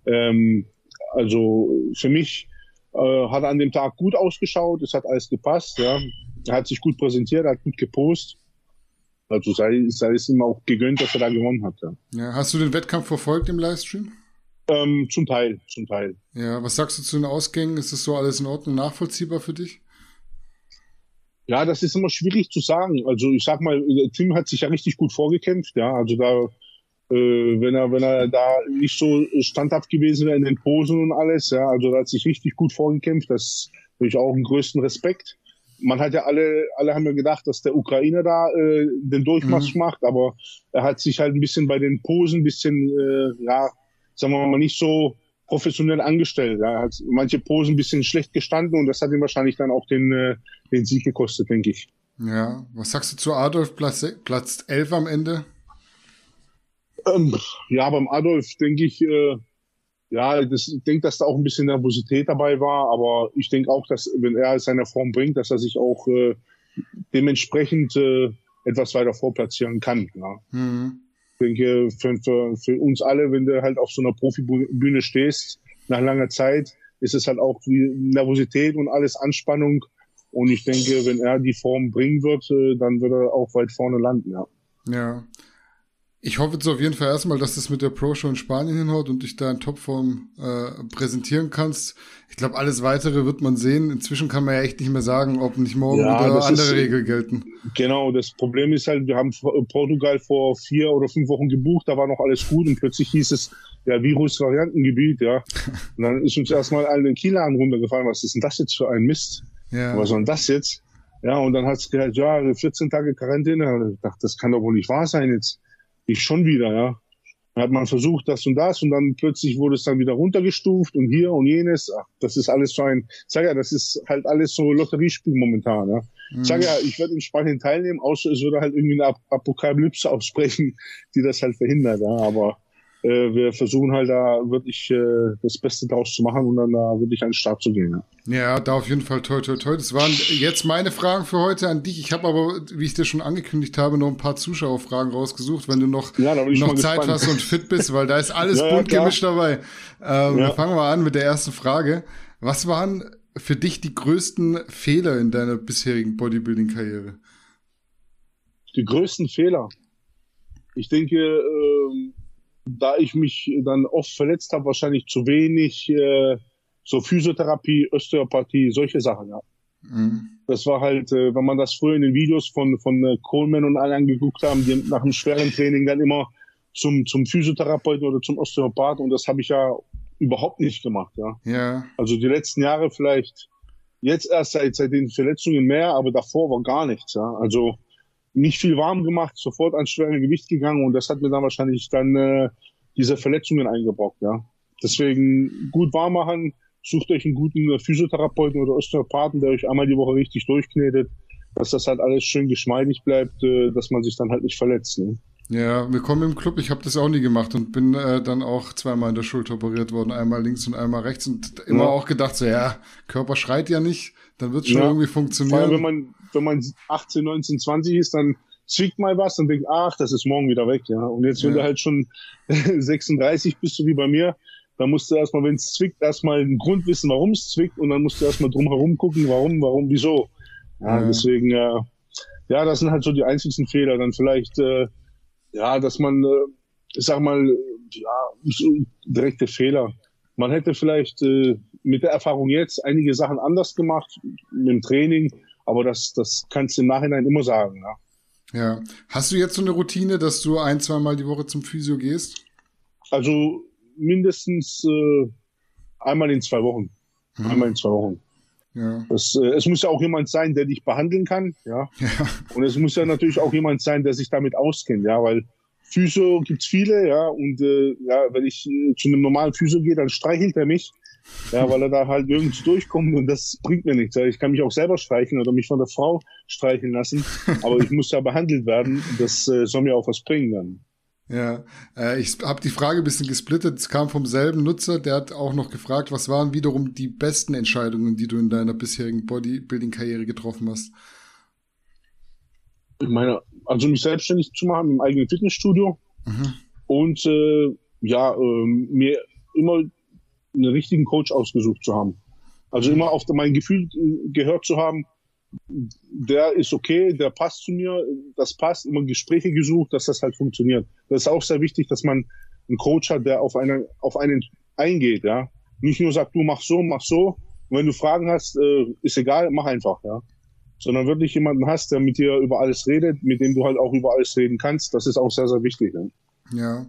ähm, also für mich äh, hat an dem Tag gut ausgeschaut, es hat alles gepasst, ja. Er hat sich gut präsentiert, er hat gut gepostet. Also sei, sei es ihm auch gegönnt, dass er da gewonnen hat. Ja. Ja, hast du den Wettkampf verfolgt im Livestream? Ähm, zum Teil, zum Teil. Ja, was sagst du zu den Ausgängen? Ist das so alles in Ordnung, nachvollziehbar für dich? Ja, das ist immer schwierig zu sagen. Also ich sag mal, Tim hat sich ja richtig gut vorgekämpft, ja. Also da, äh, wenn er, wenn er da nicht so standhaft gewesen wäre in den Posen und alles, ja, also da hat sich richtig gut vorgekämpft. Das ist natürlich auch einen größten Respekt. Man hat ja alle, alle haben ja gedacht, dass der Ukrainer da äh, den Durchmarsch macht, aber er hat sich halt ein bisschen bei den Posen ein bisschen, äh, ja, sagen wir mal, nicht so professionell angestellt. Er hat manche Posen ein bisschen schlecht gestanden und das hat ihm wahrscheinlich dann auch den, äh, den Sieg gekostet, denke ich. Ja, was sagst du zu Adolf Platz, Platz 11 am Ende? Ähm, ja, beim Adolf denke ich, äh, ja, das, ich denke, dass da auch ein bisschen Nervosität dabei war, aber ich denke auch, dass wenn er seine Form bringt, dass er sich auch äh, dementsprechend äh, etwas weiter vorplatzieren kann. Ja. Hm. Ich denke, für, für, für uns alle, wenn du halt auf so einer Profibühne stehst, nach langer Zeit, ist es halt auch wie Nervosität und alles Anspannung. Und ich denke, wenn er die Form bringen wird, äh, dann wird er auch weit vorne landen, ja. Ja. Ich hoffe jetzt auf jeden Fall erstmal, dass das mit der Pro-Show in Spanien hinhaut und dich da in Topform äh, präsentieren kannst. Ich glaube, alles weitere wird man sehen. Inzwischen kann man ja echt nicht mehr sagen, ob nicht morgen Ja, wieder andere ist- Regeln gelten. Genau, das Problem ist halt, wir haben Portugal vor vier oder fünf Wochen gebucht, da war noch alles gut und plötzlich hieß es, ja, Virusvariantengebiet, ja. Und dann ist uns erstmal allen den Kielhaken runtergefallen, was ist denn das jetzt für ein Mist? Ja. Was soll denn das jetzt? Ja, und dann hat es gesagt, ja, 14 Tage Quarantäne. Ich dachte, das kann doch wohl nicht wahr sein jetzt. Ich schon wieder, ja. Dann hat man versucht, das und das und dann plötzlich wurde es dann wieder runtergestuft und hier und jenes. Ach, das ist alles so ein, sag ja, das ist halt alles so Lotteriespiel momentan, ja. Mhm. Ich sag ja, ich werde in Spanien teilnehmen, außer es würde halt irgendwie eine Ap Apokalypse ausbrechen, die das halt verhindert, ja. Aber äh, wir versuchen halt da wirklich äh, das Beste draus zu machen und dann da wirklich an den Start zu gehen, ja. Ja, da auf jeden Fall toi toi toi. Das waren jetzt meine Fragen für heute an dich. Ich habe aber, wie ich dir schon angekündigt habe, noch ein paar Zuschauerfragen rausgesucht, wenn du noch, Ja, noch Zeit gespannt. hast und fit bist, weil da ist alles Ja, bunt gemischt dabei. Ähm, Ja. Fangen wir an mit der ersten Frage. Was waren für dich die größten Fehler in deiner bisherigen Bodybuilding-Karriere? die größten Fehler. Ich denke, ähm, da ich mich dann oft verletzt habe, wahrscheinlich zu wenig äh, so Physiotherapie, Osteopathie, solche Sachen. Ja. Mhm. Das war halt, äh, wenn man das früher in den Videos von von äh, Coleman und allen angeguckt haben, die nach einem schweren Training dann immer zum zum Physiotherapeuten oder zum Osteopathen und das habe ich ja überhaupt nicht gemacht. Ja. Ja, Also die letzten Jahre vielleicht jetzt erst seit, seit den Verletzungen mehr, aber davor war gar nichts. Ja. Also nicht viel warm gemacht, sofort ans schwere Gewicht gegangen und das hat mir dann wahrscheinlich dann äh, diese Verletzungen eingebrockt. Ja. Deswegen gut warm machen, sucht euch einen guten äh, Physiotherapeuten oder Osteopathen, der euch einmal die Woche richtig durchknetet, dass das halt alles schön geschmeidig bleibt, äh, dass man sich dann halt nicht verletzt. Ne? ja, willkommen im Club. Ich habe das auch nie gemacht und bin äh, dann auch zweimal in der Schulter operiert worden, einmal links und einmal rechts und immer Ja. auch gedacht, so ja, Körper schreit ja nicht, dann wird schon Ja. irgendwie Vor allem, funktionieren. wenn man, wenn man 18, 19, 20 ist, dann zwickt mal was und denkt, ach, das ist morgen wieder weg, ja. Und jetzt, wenn Ja. du halt schon 36 bist, so wie bei mir, dann musst du erstmal, wenn es zwickt, erstmal einen Grund wissen, warum es zwickt und dann musst du erstmal drum herum gucken, warum, warum, wieso. Ja, Ja. deswegen, äh, ja, das sind halt so die einzigsten Fehler. Dann vielleicht, äh, ja, dass man, äh, ich sag mal, ja, direkte Fehler. Man hätte vielleicht äh, mit der Erfahrung jetzt einige Sachen anders gemacht mit dem Training, aber das, das kannst du im Nachhinein immer sagen. Ja. Ja. Hast du jetzt so eine Routine, dass du ein, zweimal die Woche zum Physio gehst? Also mindestens äh, einmal in zwei Wochen. Mhm. Einmal in zwei Wochen. Ja. Das, äh, es muss ja auch jemand sein, der dich behandeln kann, ja? ja. Und es muss ja natürlich auch jemand sein, der sich damit auskennt, ja, weil Physio gibt's viele, ja, und äh, ja, wenn ich äh, zu einem normalen Physio gehe, dann streichelt er mich, ja, weil er da halt nirgends durchkommt und das bringt mir nichts. Ich kann mich auch selber streichen oder mich von der Frau streicheln lassen, aber ich muss ja behandelt werden. Das äh, soll mir auch was bringen dann. Ja, äh, ich habe die Frage ein bisschen gesplittet. Es kam vom selben Nutzer, der hat auch noch gefragt, was waren wiederum die besten Entscheidungen, die du in deiner bisherigen Bodybuilding-Karriere getroffen hast? Ich meine, also mich selbstständig zu machen im eigenen Fitnessstudio mhm. und äh, ja, äh, mir immer einen richtigen Coach ausgesucht zu haben. Also immer auf mein Gefühl äh, gehört zu haben, der ist okay, der passt zu mir, das passt, immer Gespräche gesucht, dass das halt funktioniert. Das ist auch sehr wichtig, dass man einen Coach hat, der auf einen, auf einen eingeht, ja. Nicht nur sagt, du mach so, mach so. Und wenn du Fragen hast, äh, ist egal, mach einfach, ja. Sondern wirklich jemanden hast, der mit dir über alles redet, mit dem du halt auch über alles reden kannst. Das ist auch sehr, sehr wichtig. Ja. Ja,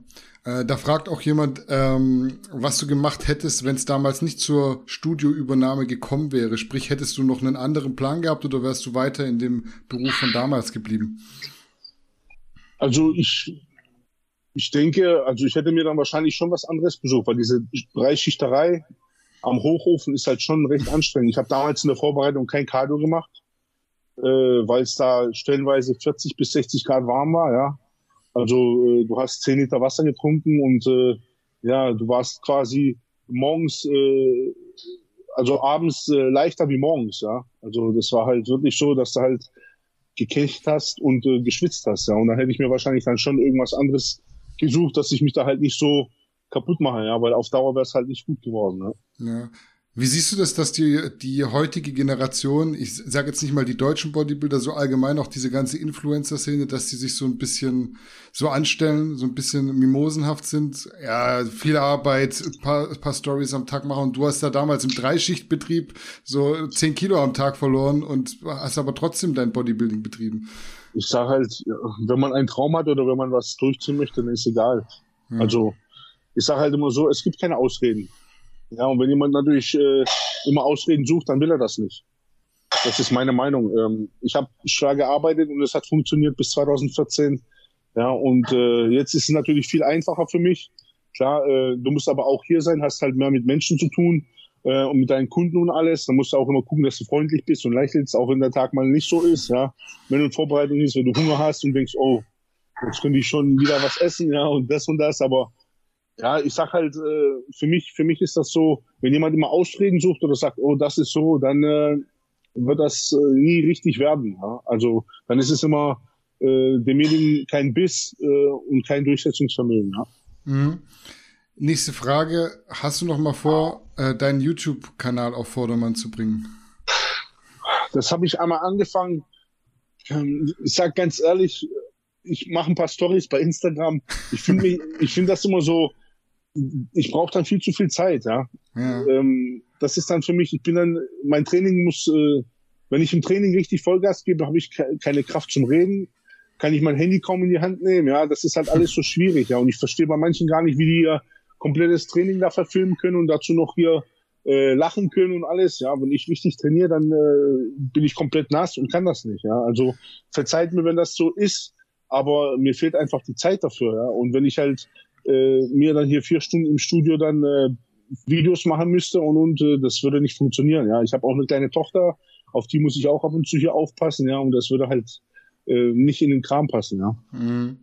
äh, da fragt auch jemand, ähm, was du gemacht hättest, wenn es damals nicht zur Studioübernahme gekommen wäre. Sprich, hättest du noch einen anderen Plan gehabt oder wärst du weiter in dem Beruf von damals geblieben? Also ich, ich denke, also ich hätte mir dann wahrscheinlich schon was anderes besucht, weil diese Dreischichterei am Hochofen ist halt schon recht anstrengend. Ich habe damals in der Vorbereitung kein Cardio gemacht, äh, weil es da stellenweise 40 bis 60 Grad warm war, ja. Also äh, du hast zehn Liter Wasser getrunken und äh, ja, du warst quasi morgens, äh, also abends äh, leichter wie morgens, ja. Also das war halt wirklich so, dass du halt gekecht hast und äh, geschwitzt hast, ja. Und da hätte ich mir wahrscheinlich dann schon irgendwas anderes gesucht, dass ich mich da halt nicht so kaputt mache, ja, weil auf Dauer wäre es halt nicht gut geworden. Ne? Ja. Wie siehst du das, dass die, die heutige Generation, ich sage jetzt nicht mal die deutschen Bodybuilder, so allgemein auch diese ganze Influencer-Szene, dass die sich so ein bisschen so anstellen, so ein bisschen mimosenhaft sind, ja, viel Arbeit, paar, paar Stories am Tag machen. Und du hast da damals im Dreischichtbetrieb so zehn Kilo am Tag verloren und hast aber trotzdem dein Bodybuilding betrieben. Ich sage halt, wenn man einen Traum hat oder wenn man was durchziehen möchte, dann ist egal. Ja. Also ich sage halt immer so, es gibt keine Ausreden. Ja, und wenn jemand natürlich äh, immer Ausreden sucht, dann will er das nicht. Das ist meine Meinung. Ähm, ich habe schwer gearbeitet und es hat funktioniert bis 2014. Ja, und äh, jetzt ist es natürlich viel einfacher für mich. Klar, äh, du musst aber auch hier sein, hast halt mehr mit Menschen zu tun äh, und mit deinen Kunden und alles. Da musst du auch immer gucken, dass du freundlich bist und lächelst, auch wenn der Tag mal nicht so ist. Ja, wenn du in Vorbereitung bist, wenn du Hunger hast und denkst, oh, jetzt könnte ich schon wieder was essen, ja, und das und das, aber ja, ich sag halt, äh, für mich, für mich ist das so, wenn jemand immer Ausreden sucht oder sagt, oh, das ist so, dann äh, wird das äh, nie richtig werden. Ja? Also dann ist es immer äh, demjenigen kein Biss äh, und kein Durchsetzungsvermögen. Ja? Mhm. Nächste Frage: Hast du noch mal vor, äh, deinen YouTube-Kanal auf Vordermann zu bringen? Das habe ich einmal angefangen. Ähm, ich sag ganz ehrlich, ich mache ein paar Stories bei Instagram. Ich finde ich finde das immer so ich brauche dann viel zu viel Zeit, ja. ja. Ähm, das ist dann für mich, ich bin dann, mein Training muss, äh, wenn ich im Training richtig Vollgas gebe, habe ich ke keine Kraft zum Reden, kann ich mein Handy kaum in die Hand nehmen, ja. Das ist halt alles so schwierig, ja. Und ich verstehe bei manchen gar nicht, wie die ihr komplettes Training da verfilmen können und dazu noch hier äh, lachen können und alles, ja. Wenn ich richtig trainiere, dann äh, bin ich komplett nass und kann das nicht, ja. Also verzeiht mir, wenn das so ist, aber mir fehlt einfach die Zeit dafür, ja. Und wenn ich halt äh, mir dann hier vier Stunden im Studio dann äh, Videos machen müsste und, und äh, das würde nicht funktionieren. Ja, ich habe auch eine kleine Tochter, auf die muss ich auch ab und zu hier aufpassen, ja, und das würde halt äh, nicht in den Kram passen, ja. Mhm.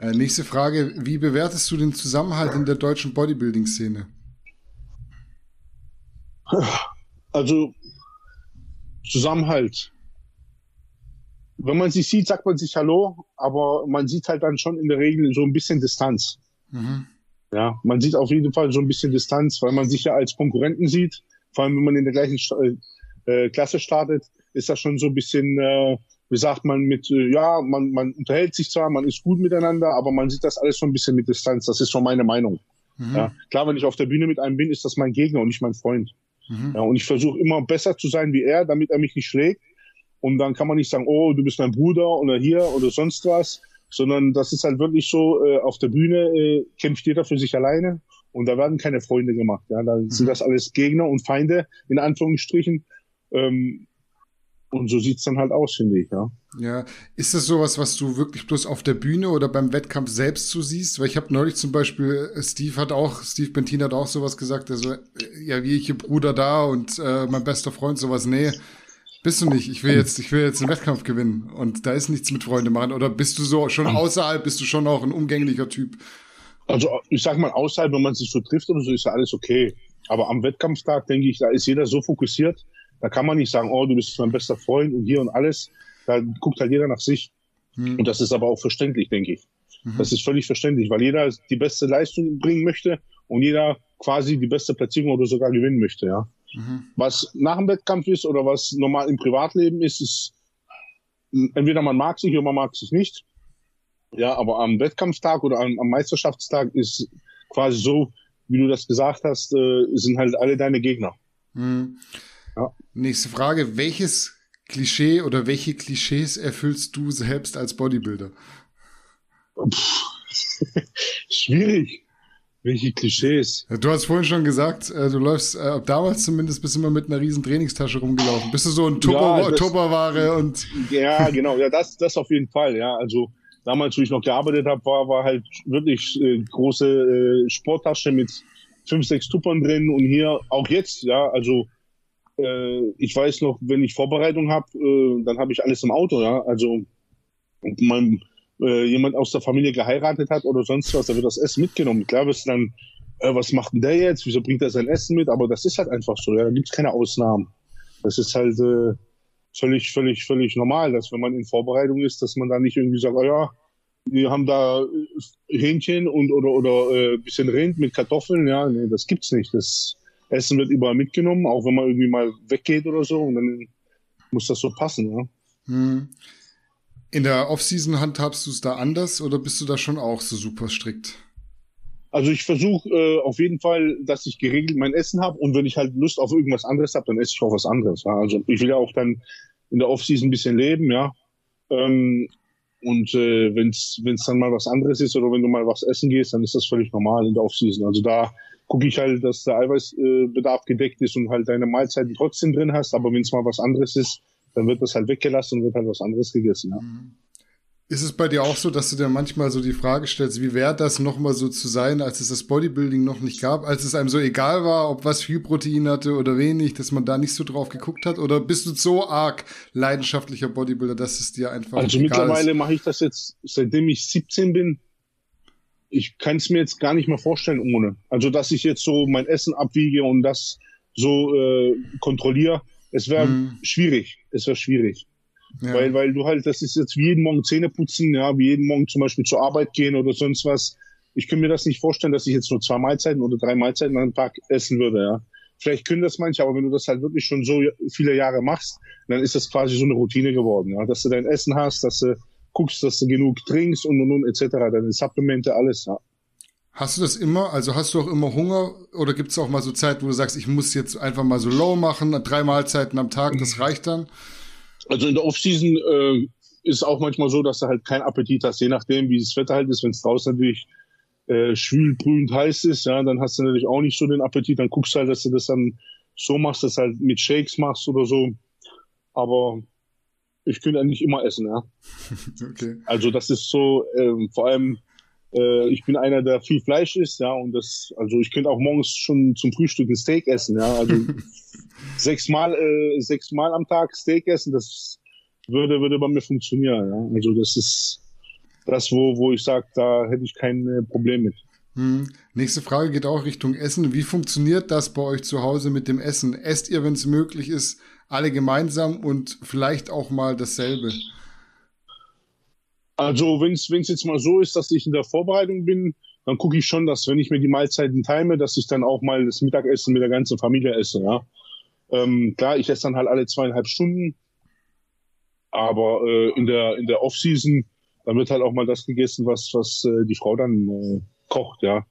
Äh, nächste Frage: Wie bewertest du den Zusammenhalt in der deutschen Bodybuilding-Szene? Also Zusammenhalt. Wenn man sich sieht, sagt man sich Hallo, aber man sieht halt dann schon in der Regel so ein bisschen Distanz. Mhm. Ja, man sieht auf jeden Fall so ein bisschen Distanz, weil man sich ja als Konkurrenten sieht. Vor allem, wenn man in der gleichen äh, äh, Klasse startet, ist das schon so ein bisschen, äh, wie sagt man, mit, äh, ja, man, man unterhält sich zwar, man ist gut miteinander, aber man sieht das alles so ein bisschen mit Distanz. Das ist so meine Meinung. Mhm. Ja, klar, wenn ich auf der Bühne mit einem bin, ist das mein Gegner und nicht mein Freund. Mhm. Ja, und ich versuche immer besser zu sein wie er, damit er mich nicht schlägt. Und dann kann man nicht sagen, oh, du bist mein Bruder oder hier oder sonst was, sondern das ist halt wirklich so, äh, auf der Bühne äh, kämpft jeder für sich alleine und da werden keine Freunde gemacht. Ja, da sind mhm. das alles Gegner und Feinde in Anführungsstrichen Ähm, und so sieht's dann halt aus, finde ich, ja. Ja, ist das sowas, was du wirklich bloß auf der Bühne oder beim Wettkampf selbst so siehst? Weil ich habe neulich zum Beispiel, äh, Steve hat auch, Steve Bentin hat auch sowas gesagt, also, ja, wie ich ihr Bruder da und äh, mein bester Freund sowas, nee, bist du nicht. Ich will jetzt, ich will jetzt einen Wettkampf gewinnen und da ist nichts mit Freunde machen. Oder bist du so schon außerhalb, bist du schon auch ein umgänglicher Typ? Also ich sag mal, außerhalb, wenn man sich so trifft oder so, ist ja alles okay. Aber am Wettkampftag, denke ich, da ist jeder so fokussiert, da kann man nicht sagen, oh, du bist mein bester Freund und hier und alles. Da guckt halt jeder nach sich. Hm. Und das ist aber auch verständlich, denke ich. Mhm. Das ist völlig verständlich, weil jeder die beste Leistung bringen möchte und jeder quasi die beste Platzierung oder sogar gewinnen möchte, ja. Mhm. Was nach dem Wettkampf ist oder was normal im Privatleben ist, ist entweder man mag sich oder man mag sich nicht. Ja, aber am Wettkampftag oder am, am Meisterschaftstag ist quasi so, wie du das gesagt hast, äh, sind halt alle deine Gegner. Mhm. Ja. Nächste Frage. Welches Klischee oder welche Klischees erfüllst du selbst als Bodybuilder? Schwierig. Welche Klischees? Du hast vorhin schon gesagt, äh, du läufst, äh, damals zumindest bist du immer mit einer riesen Trainingstasche rumgelaufen. Bist du so ein Tupperware ja, und. Ja, genau, ja, das, das auf jeden Fall, ja. Also damals, wo ich noch gearbeitet habe, war, war halt wirklich äh, große äh, Sporttasche mit fünf, sechs Tuppern drin und hier auch jetzt, ja, also äh, ich weiß noch, wenn ich Vorbereitung habe, äh, dann habe ich alles im Auto, ja. Also man äh, jemand aus der Familie geheiratet hat oder sonst was, da wird das Essen mitgenommen. Klar wirst du dann, äh, was macht denn der jetzt? Wieso bringt er sein Essen mit? Aber das ist halt einfach so, ja. Da gibt's keine Ausnahmen. Das ist halt äh, völlig, völlig, völlig normal, dass wenn man in Vorbereitung ist, dass man da nicht irgendwie sagt, oh ja, wir haben da äh, Hähnchen und oder oder äh, bisschen Rind mit Kartoffeln, ja, nee, das gibt's nicht. Das Essen wird überall mitgenommen, auch wenn man irgendwie mal weggeht oder so. Und dann muss das so passen, ja. Hm. In der Offseason handhabst du es da anders oder bist du da schon auch so super strikt? Also ich versuche äh, auf jeden Fall, dass ich geregelt mein Essen habe und wenn ich halt Lust auf irgendwas anderes habe, dann esse ich auch was anderes. Ja? Also ich will ja auch dann in der Offseason ein bisschen leben, ja. Ähm, und äh, wenn es dann mal was anderes ist oder wenn du mal was essen gehst, dann ist das völlig normal in der Offseason. Also da gucke ich halt, dass der Eiweißbedarf gedeckt ist und halt deine Mahlzeiten trotzdem drin hast. Aber wenn es mal was anderes ist, dann wird das halt weggelassen und wird halt was anderes gegessen. Ja. Mhm. Ist es bei dir auch so, dass du dir manchmal so die Frage stellst, wie wäre das nochmal so zu sein, als es das Bodybuilding noch nicht gab, als es einem so egal war, ob was viel Protein hatte oder wenig, dass man da nicht so drauf geguckt hat? Oder bist du so arg leidenschaftlicher Bodybuilder, dass es dir einfach. Also mittlerweile mache ich das jetzt, seitdem ich 17 bin, ich kann es mir jetzt gar nicht mehr vorstellen ohne. Also, dass ich jetzt so mein Essen abwiege und das so äh, kontrolliere, es wäre hm. schwierig. Es wäre schwierig. Ja. Weil, weil du halt, das ist jetzt wie jeden Morgen Zähne putzen, ja, wie jeden Morgen zum Beispiel zur Arbeit gehen oder sonst was. Ich kann mir das nicht vorstellen, dass ich jetzt nur zwei Mahlzeiten oder drei Mahlzeiten am Tag essen würde, ja. Vielleicht können das manche, aber wenn du das halt wirklich schon so viele Jahre machst, dann ist das quasi so eine Routine geworden, ja. Dass du dein Essen hast, dass du guckst, dass du genug trinkst und und und etc. Deine Supplemente, alles. Ja. Hast du das immer? Also hast du auch immer Hunger oder gibt es auch mal so Zeit, wo du sagst, ich muss jetzt einfach mal so low machen, drei Mahlzeiten am Tag, das reicht dann? Also in der Offseason äh, ist auch manchmal so, dass du halt keinen Appetit hast, je nachdem, wie das Wetter halt ist. Wenn es draußen natürlich äh, schwül, brühend heiß ist, ja, dann hast du natürlich auch nicht so den Appetit. Dann guckst du halt, dass du das dann so machst, dass du halt mit Shakes machst oder so. Aber ich könnte eigentlich immer essen, ja. okay. Also das ist so, ähm, vor allem, äh, ich bin einer, der viel Fleisch isst, ja, und das, also ich könnte auch morgens schon zum Frühstück ein Steak essen, ja. Also sechsmal, äh, sechsmal am Tag Steak essen, das würde, würde bei mir funktionieren, ja. Also das ist das, wo, wo ich sage, da hätte ich kein äh, Problem mit. Hm. Nächste Frage geht auch Richtung Essen. Wie funktioniert das bei euch zu Hause mit dem Essen? Esst ihr, wenn es möglich ist, alle gemeinsam und vielleicht auch mal dasselbe? Also wenn es jetzt mal so ist, dass ich in der Vorbereitung bin, dann gucke ich schon, dass wenn ich mir die Mahlzeiten teile, dass ich dann auch mal das Mittagessen mit der ganzen Familie esse. Ja? Ähm, klar, ich esse dann halt alle zweieinhalb Stunden, aber äh, in der in der Off-Season, dann wird halt auch mal das gegessen, was was äh, die Frau dann äh, kocht, ja.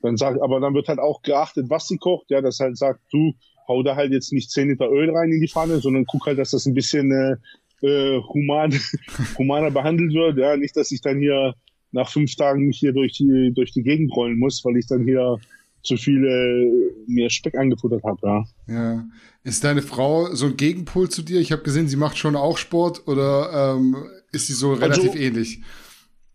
Dann sagt, aber dann wird halt auch geachtet, was sie kocht, ja, das halt sagt, du, hau da halt jetzt nicht 10 Liter Öl rein in die Pfanne, sondern guck halt, dass das ein bisschen äh, äh, human, humaner behandelt wird. Ja, nicht, dass ich dann hier nach fünf Tagen mich hier durch die, durch die Gegend rollen muss, weil ich dann hier zu viel äh, mehr Speck angefuttert habe, ja. Ja. Ist deine Frau so ein Gegenpol zu dir? Ich habe gesehen, sie macht schon auch Sport oder ähm, ist sie so relativ also, ähnlich?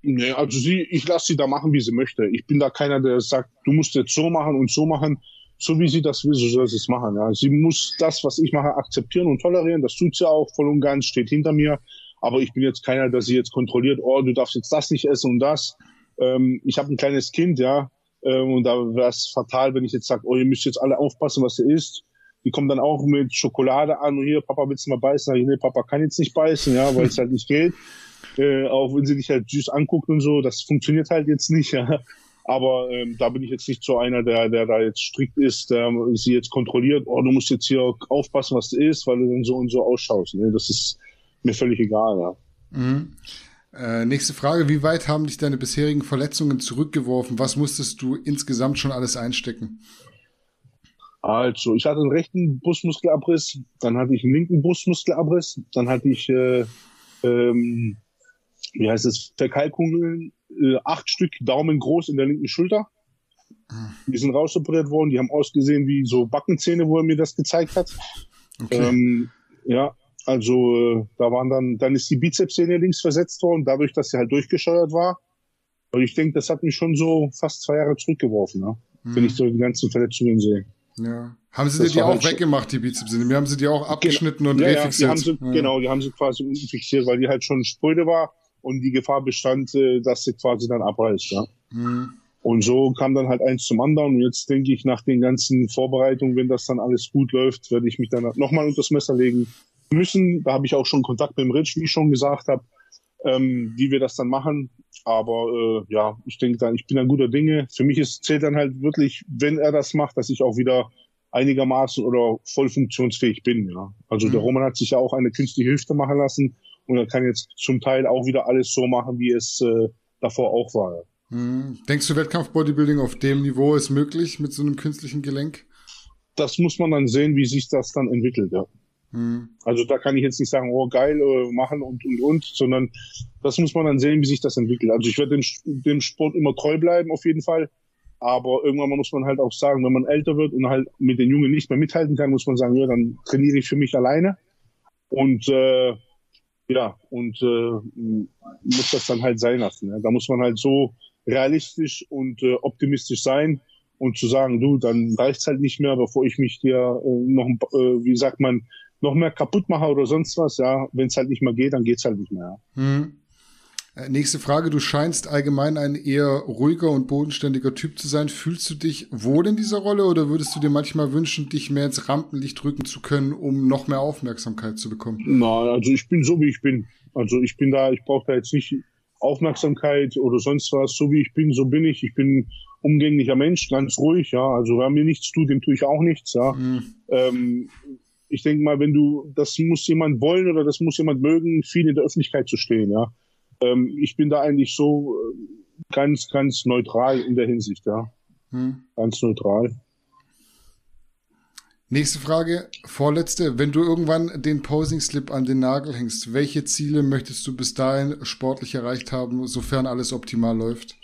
Nee, also sie, ich lasse sie da machen, wie sie möchte. Ich bin da keiner, der sagt, du musst jetzt so machen und so machen. So wie sie das will, so soll sie es machen. Ja. Sie muss das, was ich mache, akzeptieren und tolerieren. Das tut sie auch voll und ganz, steht hinter mir. Aber ich bin jetzt keiner, der sie jetzt kontrolliert, oh, du darfst jetzt das nicht essen und das. Ähm, ich habe ein kleines Kind, ja, ähm, und da wäre es fatal, wenn ich jetzt sage, oh, ihr müsst jetzt alle aufpassen, was ihr isst. Die kommen dann auch mit Schokolade an und hier, Papa, willst du mal beißen? Ich, nee, Papa kann jetzt nicht beißen, ja, weil es halt nicht geht. Äh, auch wenn sie dich halt süß anguckt und so, das funktioniert halt jetzt nicht, ja. Aber ähm, da bin ich jetzt nicht so einer, der, der da jetzt strikt ist, der sie jetzt kontrolliert, oh, du musst jetzt hier aufpassen, was du isst, weil du dann so und so ausschaust. Ne? Das ist mir völlig egal, ja. Mhm. Äh, nächste Frage, wie weit haben dich deine bisherigen Verletzungen zurückgeworfen? Was musstest du insgesamt schon alles einstecken? Also, ich hatte einen rechten Brustmuskelabriss, dann hatte ich einen linken Brustmuskelabriss, dann hatte ich, äh, ähm, wie heißt es, Verkalkungen, äh, acht Stück Daumen groß in der linken Schulter. Die sind rausoperiert worden, die haben ausgesehen wie so Backenzähne, wo er mir das gezeigt hat. Okay. Ähm, ja, also äh, da waren dann, dann ist die Bizepssehne links versetzt worden, dadurch, dass sie halt durchgescheuert war. Und ich denke, das hat mich schon so fast zwei Jahre zurückgeworfen, ne? Mhm. wenn ich so die ganzen Verletzungen sehe. Ja. Haben sie dir die auch halt weggemacht, die Bizepssehne? Wir haben sie dir auch abgeschnitten genau. und ja, refixiert. Ja, die haben sie, ja. Genau, die haben sie quasi fixiert, weil die halt schon spröde war und die Gefahr bestand, äh, dass sie quasi dann abreißt. Ja. Mhm. Und so kam dann halt eins zum anderen. Und jetzt denke ich, nach den ganzen Vorbereitungen, wenn das dann alles gut läuft, werde ich mich dann nochmal unter das Messer legen müssen. Da habe ich auch schon Kontakt mit dem Rich, wie ich schon gesagt habe, ähm, wie wir das dann machen. Aber äh, ja, ich denke dann, ich bin ein guter Dinge. Für mich ist, zählt dann halt wirklich, wenn er das macht, dass ich auch wieder einigermaßen oder voll funktionsfähig bin. Ja. Also mhm. der Roman hat sich ja auch eine künstliche Hüfte machen lassen und er kann jetzt zum Teil auch wieder alles so machen, wie es äh, davor auch war. Mhm. Denkst du, Wettkampf-Bodybuilding auf dem Niveau ist möglich mit so einem künstlichen Gelenk? Das muss man dann sehen, wie sich das dann entwickelt, ja. Mhm. Also da kann ich jetzt nicht sagen, oh geil, äh, machen und und und, sondern das muss man dann sehen, wie sich das entwickelt. Also ich werde dem, dem Sport immer treu bleiben, auf jeden Fall. Aber irgendwann muss man halt auch sagen, wenn man älter wird und halt mit den Jungen nicht mehr mithalten kann, muss man sagen, ja, dann trainiere ich für mich alleine. Und äh, ja, und äh, muss das dann halt sein lassen. Ja. Da muss man halt so realistisch und äh, optimistisch sein und zu sagen, du, dann reicht's halt nicht mehr, bevor ich mich dir äh, noch, äh, wie sagt man, noch mehr kaputt mache oder sonst was. Ja, wenn es halt nicht mehr geht, dann geht's halt nicht mehr. Ja. Hm. Äh, nächste Frage. Du scheinst allgemein ein eher ruhiger und bodenständiger Typ zu sein. Fühlst du dich wohl in dieser Rolle oder würdest du dir manchmal wünschen, dich mehr ins Rampenlicht rücken zu können, um noch mehr Aufmerksamkeit zu bekommen? Na, also ich bin so, wie ich bin. Also ich bin da, ich brauche da jetzt nicht Aufmerksamkeit oder sonst was. So wie ich bin, so bin ich. Ich bin umgänglicher Mensch, ganz ruhig, ja. Also wer mir nichts tut, dem tue ich auch nichts, ja. Mhm. Ähm, ich denke mal, wenn du, das muss jemand wollen oder das muss jemand mögen, viel in der Öffentlichkeit zu stehen, ja. Ähm, ich bin da eigentlich so äh, ganz, ganz neutral in der Hinsicht, ja. Mhm. Ganz neutral. Nächste Frage, vorletzte. Wenn du irgendwann den Posing Slip an den Nagel hängst, welche Ziele möchtest du bis dahin sportlich erreicht haben, sofern alles optimal läuft?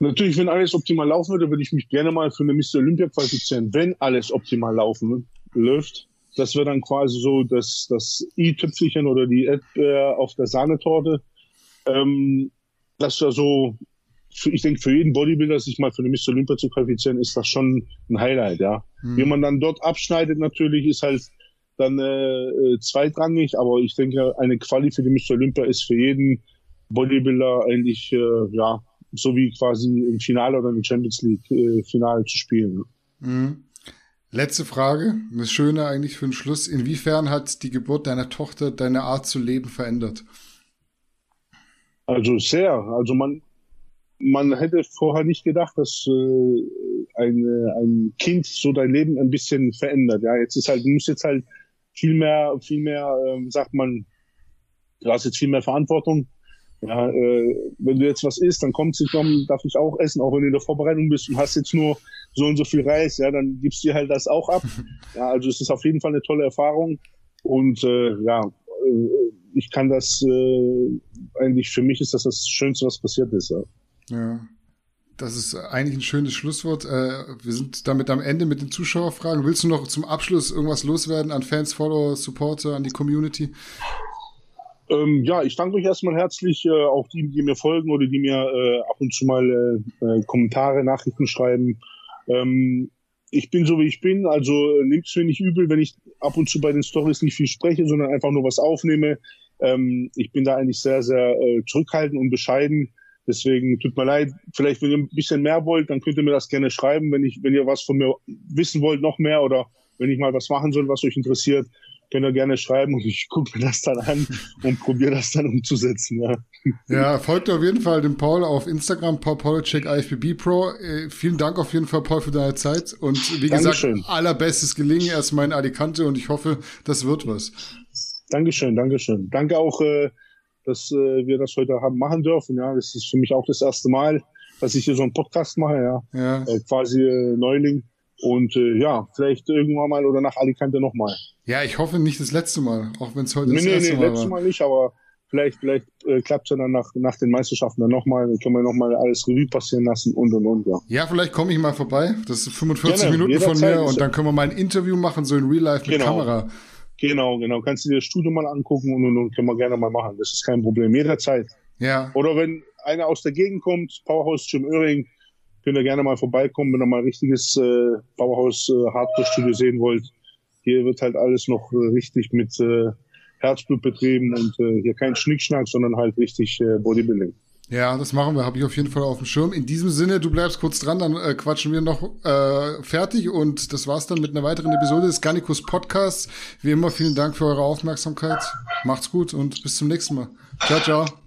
Natürlich, wenn alles optimal laufen würde, würde ich mich gerne mal für eine Mr. Olympia qualifizieren, wenn alles optimal laufen läuft. Das wäre dann quasi so das, das i-Tüpfelchen oder die Erdbeer auf der Sahnetorte. Ähm, das wäre so, für, ich denke, für jeden Bodybuilder, sich mal für eine Mr. Olympia zu qualifizieren, ist das schon ein Highlight, ja. Hm. Wie man dann dort abschneidet, natürlich, ist halt dann äh, äh zweitrangig, aber ich denke, eine Quali für die Mr. Olympia ist für jeden Bodybuilder eigentlich, äh, ja, so wie quasi im Finale oder im Champions League äh, Finale zu spielen. Mhm. Letzte Frage, eine schöne eigentlich für den Schluss. Inwiefern hat die Geburt deiner Tochter deine Art zu leben verändert? Also sehr. Also man, man hätte vorher nicht gedacht, dass äh, ein, ein Kind so dein Leben ein bisschen verändert. Ja, jetzt ist halt, du musst jetzt halt viel mehr, viel mehr, äh, sagt man, du hast jetzt viel mehr Verantwortung ja, äh, wenn du jetzt was isst, dann kommt sie, komm, darf ich auch essen, auch wenn du in der Vorbereitung bist und hast jetzt nur so und so viel Reis, ja, dann gibst du dir halt das auch ab. Ja, also es ist auf jeden Fall eine tolle Erfahrung und äh, ja, äh, ich kann das äh, eigentlich für mich ist das das Schönste, was passiert ist. Ja. ja. Das ist eigentlich ein schönes Schlusswort. Äh, wir sind damit am Ende mit den Zuschauerfragen. Willst du noch zum Abschluss irgendwas loswerden an Fans, Follower, Supporter, an die Community? Ähm, ja, ich danke euch erstmal herzlich, äh, auch die, die mir folgen oder die mir äh, ab und zu mal äh, äh Kommentare, Nachrichten schreiben. Ähm, ich bin so, wie ich bin, also äh, nehmt es mir nicht übel, wenn ich ab und zu bei den Stories nicht viel spreche, sondern einfach nur was aufnehme. Ähm, ich bin da eigentlich sehr, sehr äh, zurückhaltend und bescheiden. Deswegen tut mir leid. Vielleicht, wenn ihr ein bisschen mehr wollt, dann könnt ihr mir das gerne schreiben. Wenn ich, wenn ihr was von mir wissen wollt, noch mehr oder wenn ich mal was machen soll, was euch interessiert, könnt ihr gerne schreiben und ich gucke mir das dann an und probiere das dann umzusetzen. Ja. ja, folgt auf jeden Fall dem Paul auf Instagram, Paul Polacek, IFBB Pro. Äh, vielen Dank auf jeden Fall, Paul, für deine Zeit und wie Dankeschön. gesagt, allerbestes Gelingen erstmal in Alicante und ich hoffe, das wird was. Dankeschön, Dankeschön. Danke auch, äh, dass äh, wir das heute haben machen dürfen. Ja, das ist für mich auch das erste Mal, dass ich hier so einen Podcast mache. Ja, ja. Äh, quasi äh, Neuling. Und äh, ja, vielleicht irgendwann mal oder nach Alicante nochmal. Ja, ich hoffe nicht das letzte Mal, auch wenn es heute nee, das nee, erste nee, Mal letztes Mal nicht, aber vielleicht, vielleicht äh, klappt es ja dann nach, nach den Meisterschaften dann nochmal, dann können wir nochmal alles Revue passieren lassen und und und, ja. Ja, vielleicht komme ich mal vorbei. Das sind 45 Gerne, Minuten von mir und dann können wir mal ein Interview machen, so in Real Life mit genau. Kamera. Genau, genau. Kannst du dir das Studio mal angucken und, und, und können wir gerne mal machen. Das ist kein Problem. Jederzeit. Ja. Oder wenn einer aus der Gegend kommt, Powerhouse Jim Öhring, könnt ihr gerne mal vorbeikommen, wenn ihr mal ein richtiges äh, Powerhouse äh, Hardcore Studio sehen wollt. Hier wird halt alles noch äh, richtig mit äh, Herzblut betrieben und äh, hier kein Schnickschnack, sondern halt richtig äh, Bodybuilding. Ja, das machen wir, habe ich auf jeden Fall auf dem Schirm. In diesem Sinne, du bleibst kurz dran, dann äh, quatschen wir noch äh, fertig und das war's dann mit einer weiteren Episode des Garnicus Podcasts. Wie immer, vielen Dank für eure Aufmerksamkeit. Macht's gut und bis zum nächsten Mal. Ciao, ciao.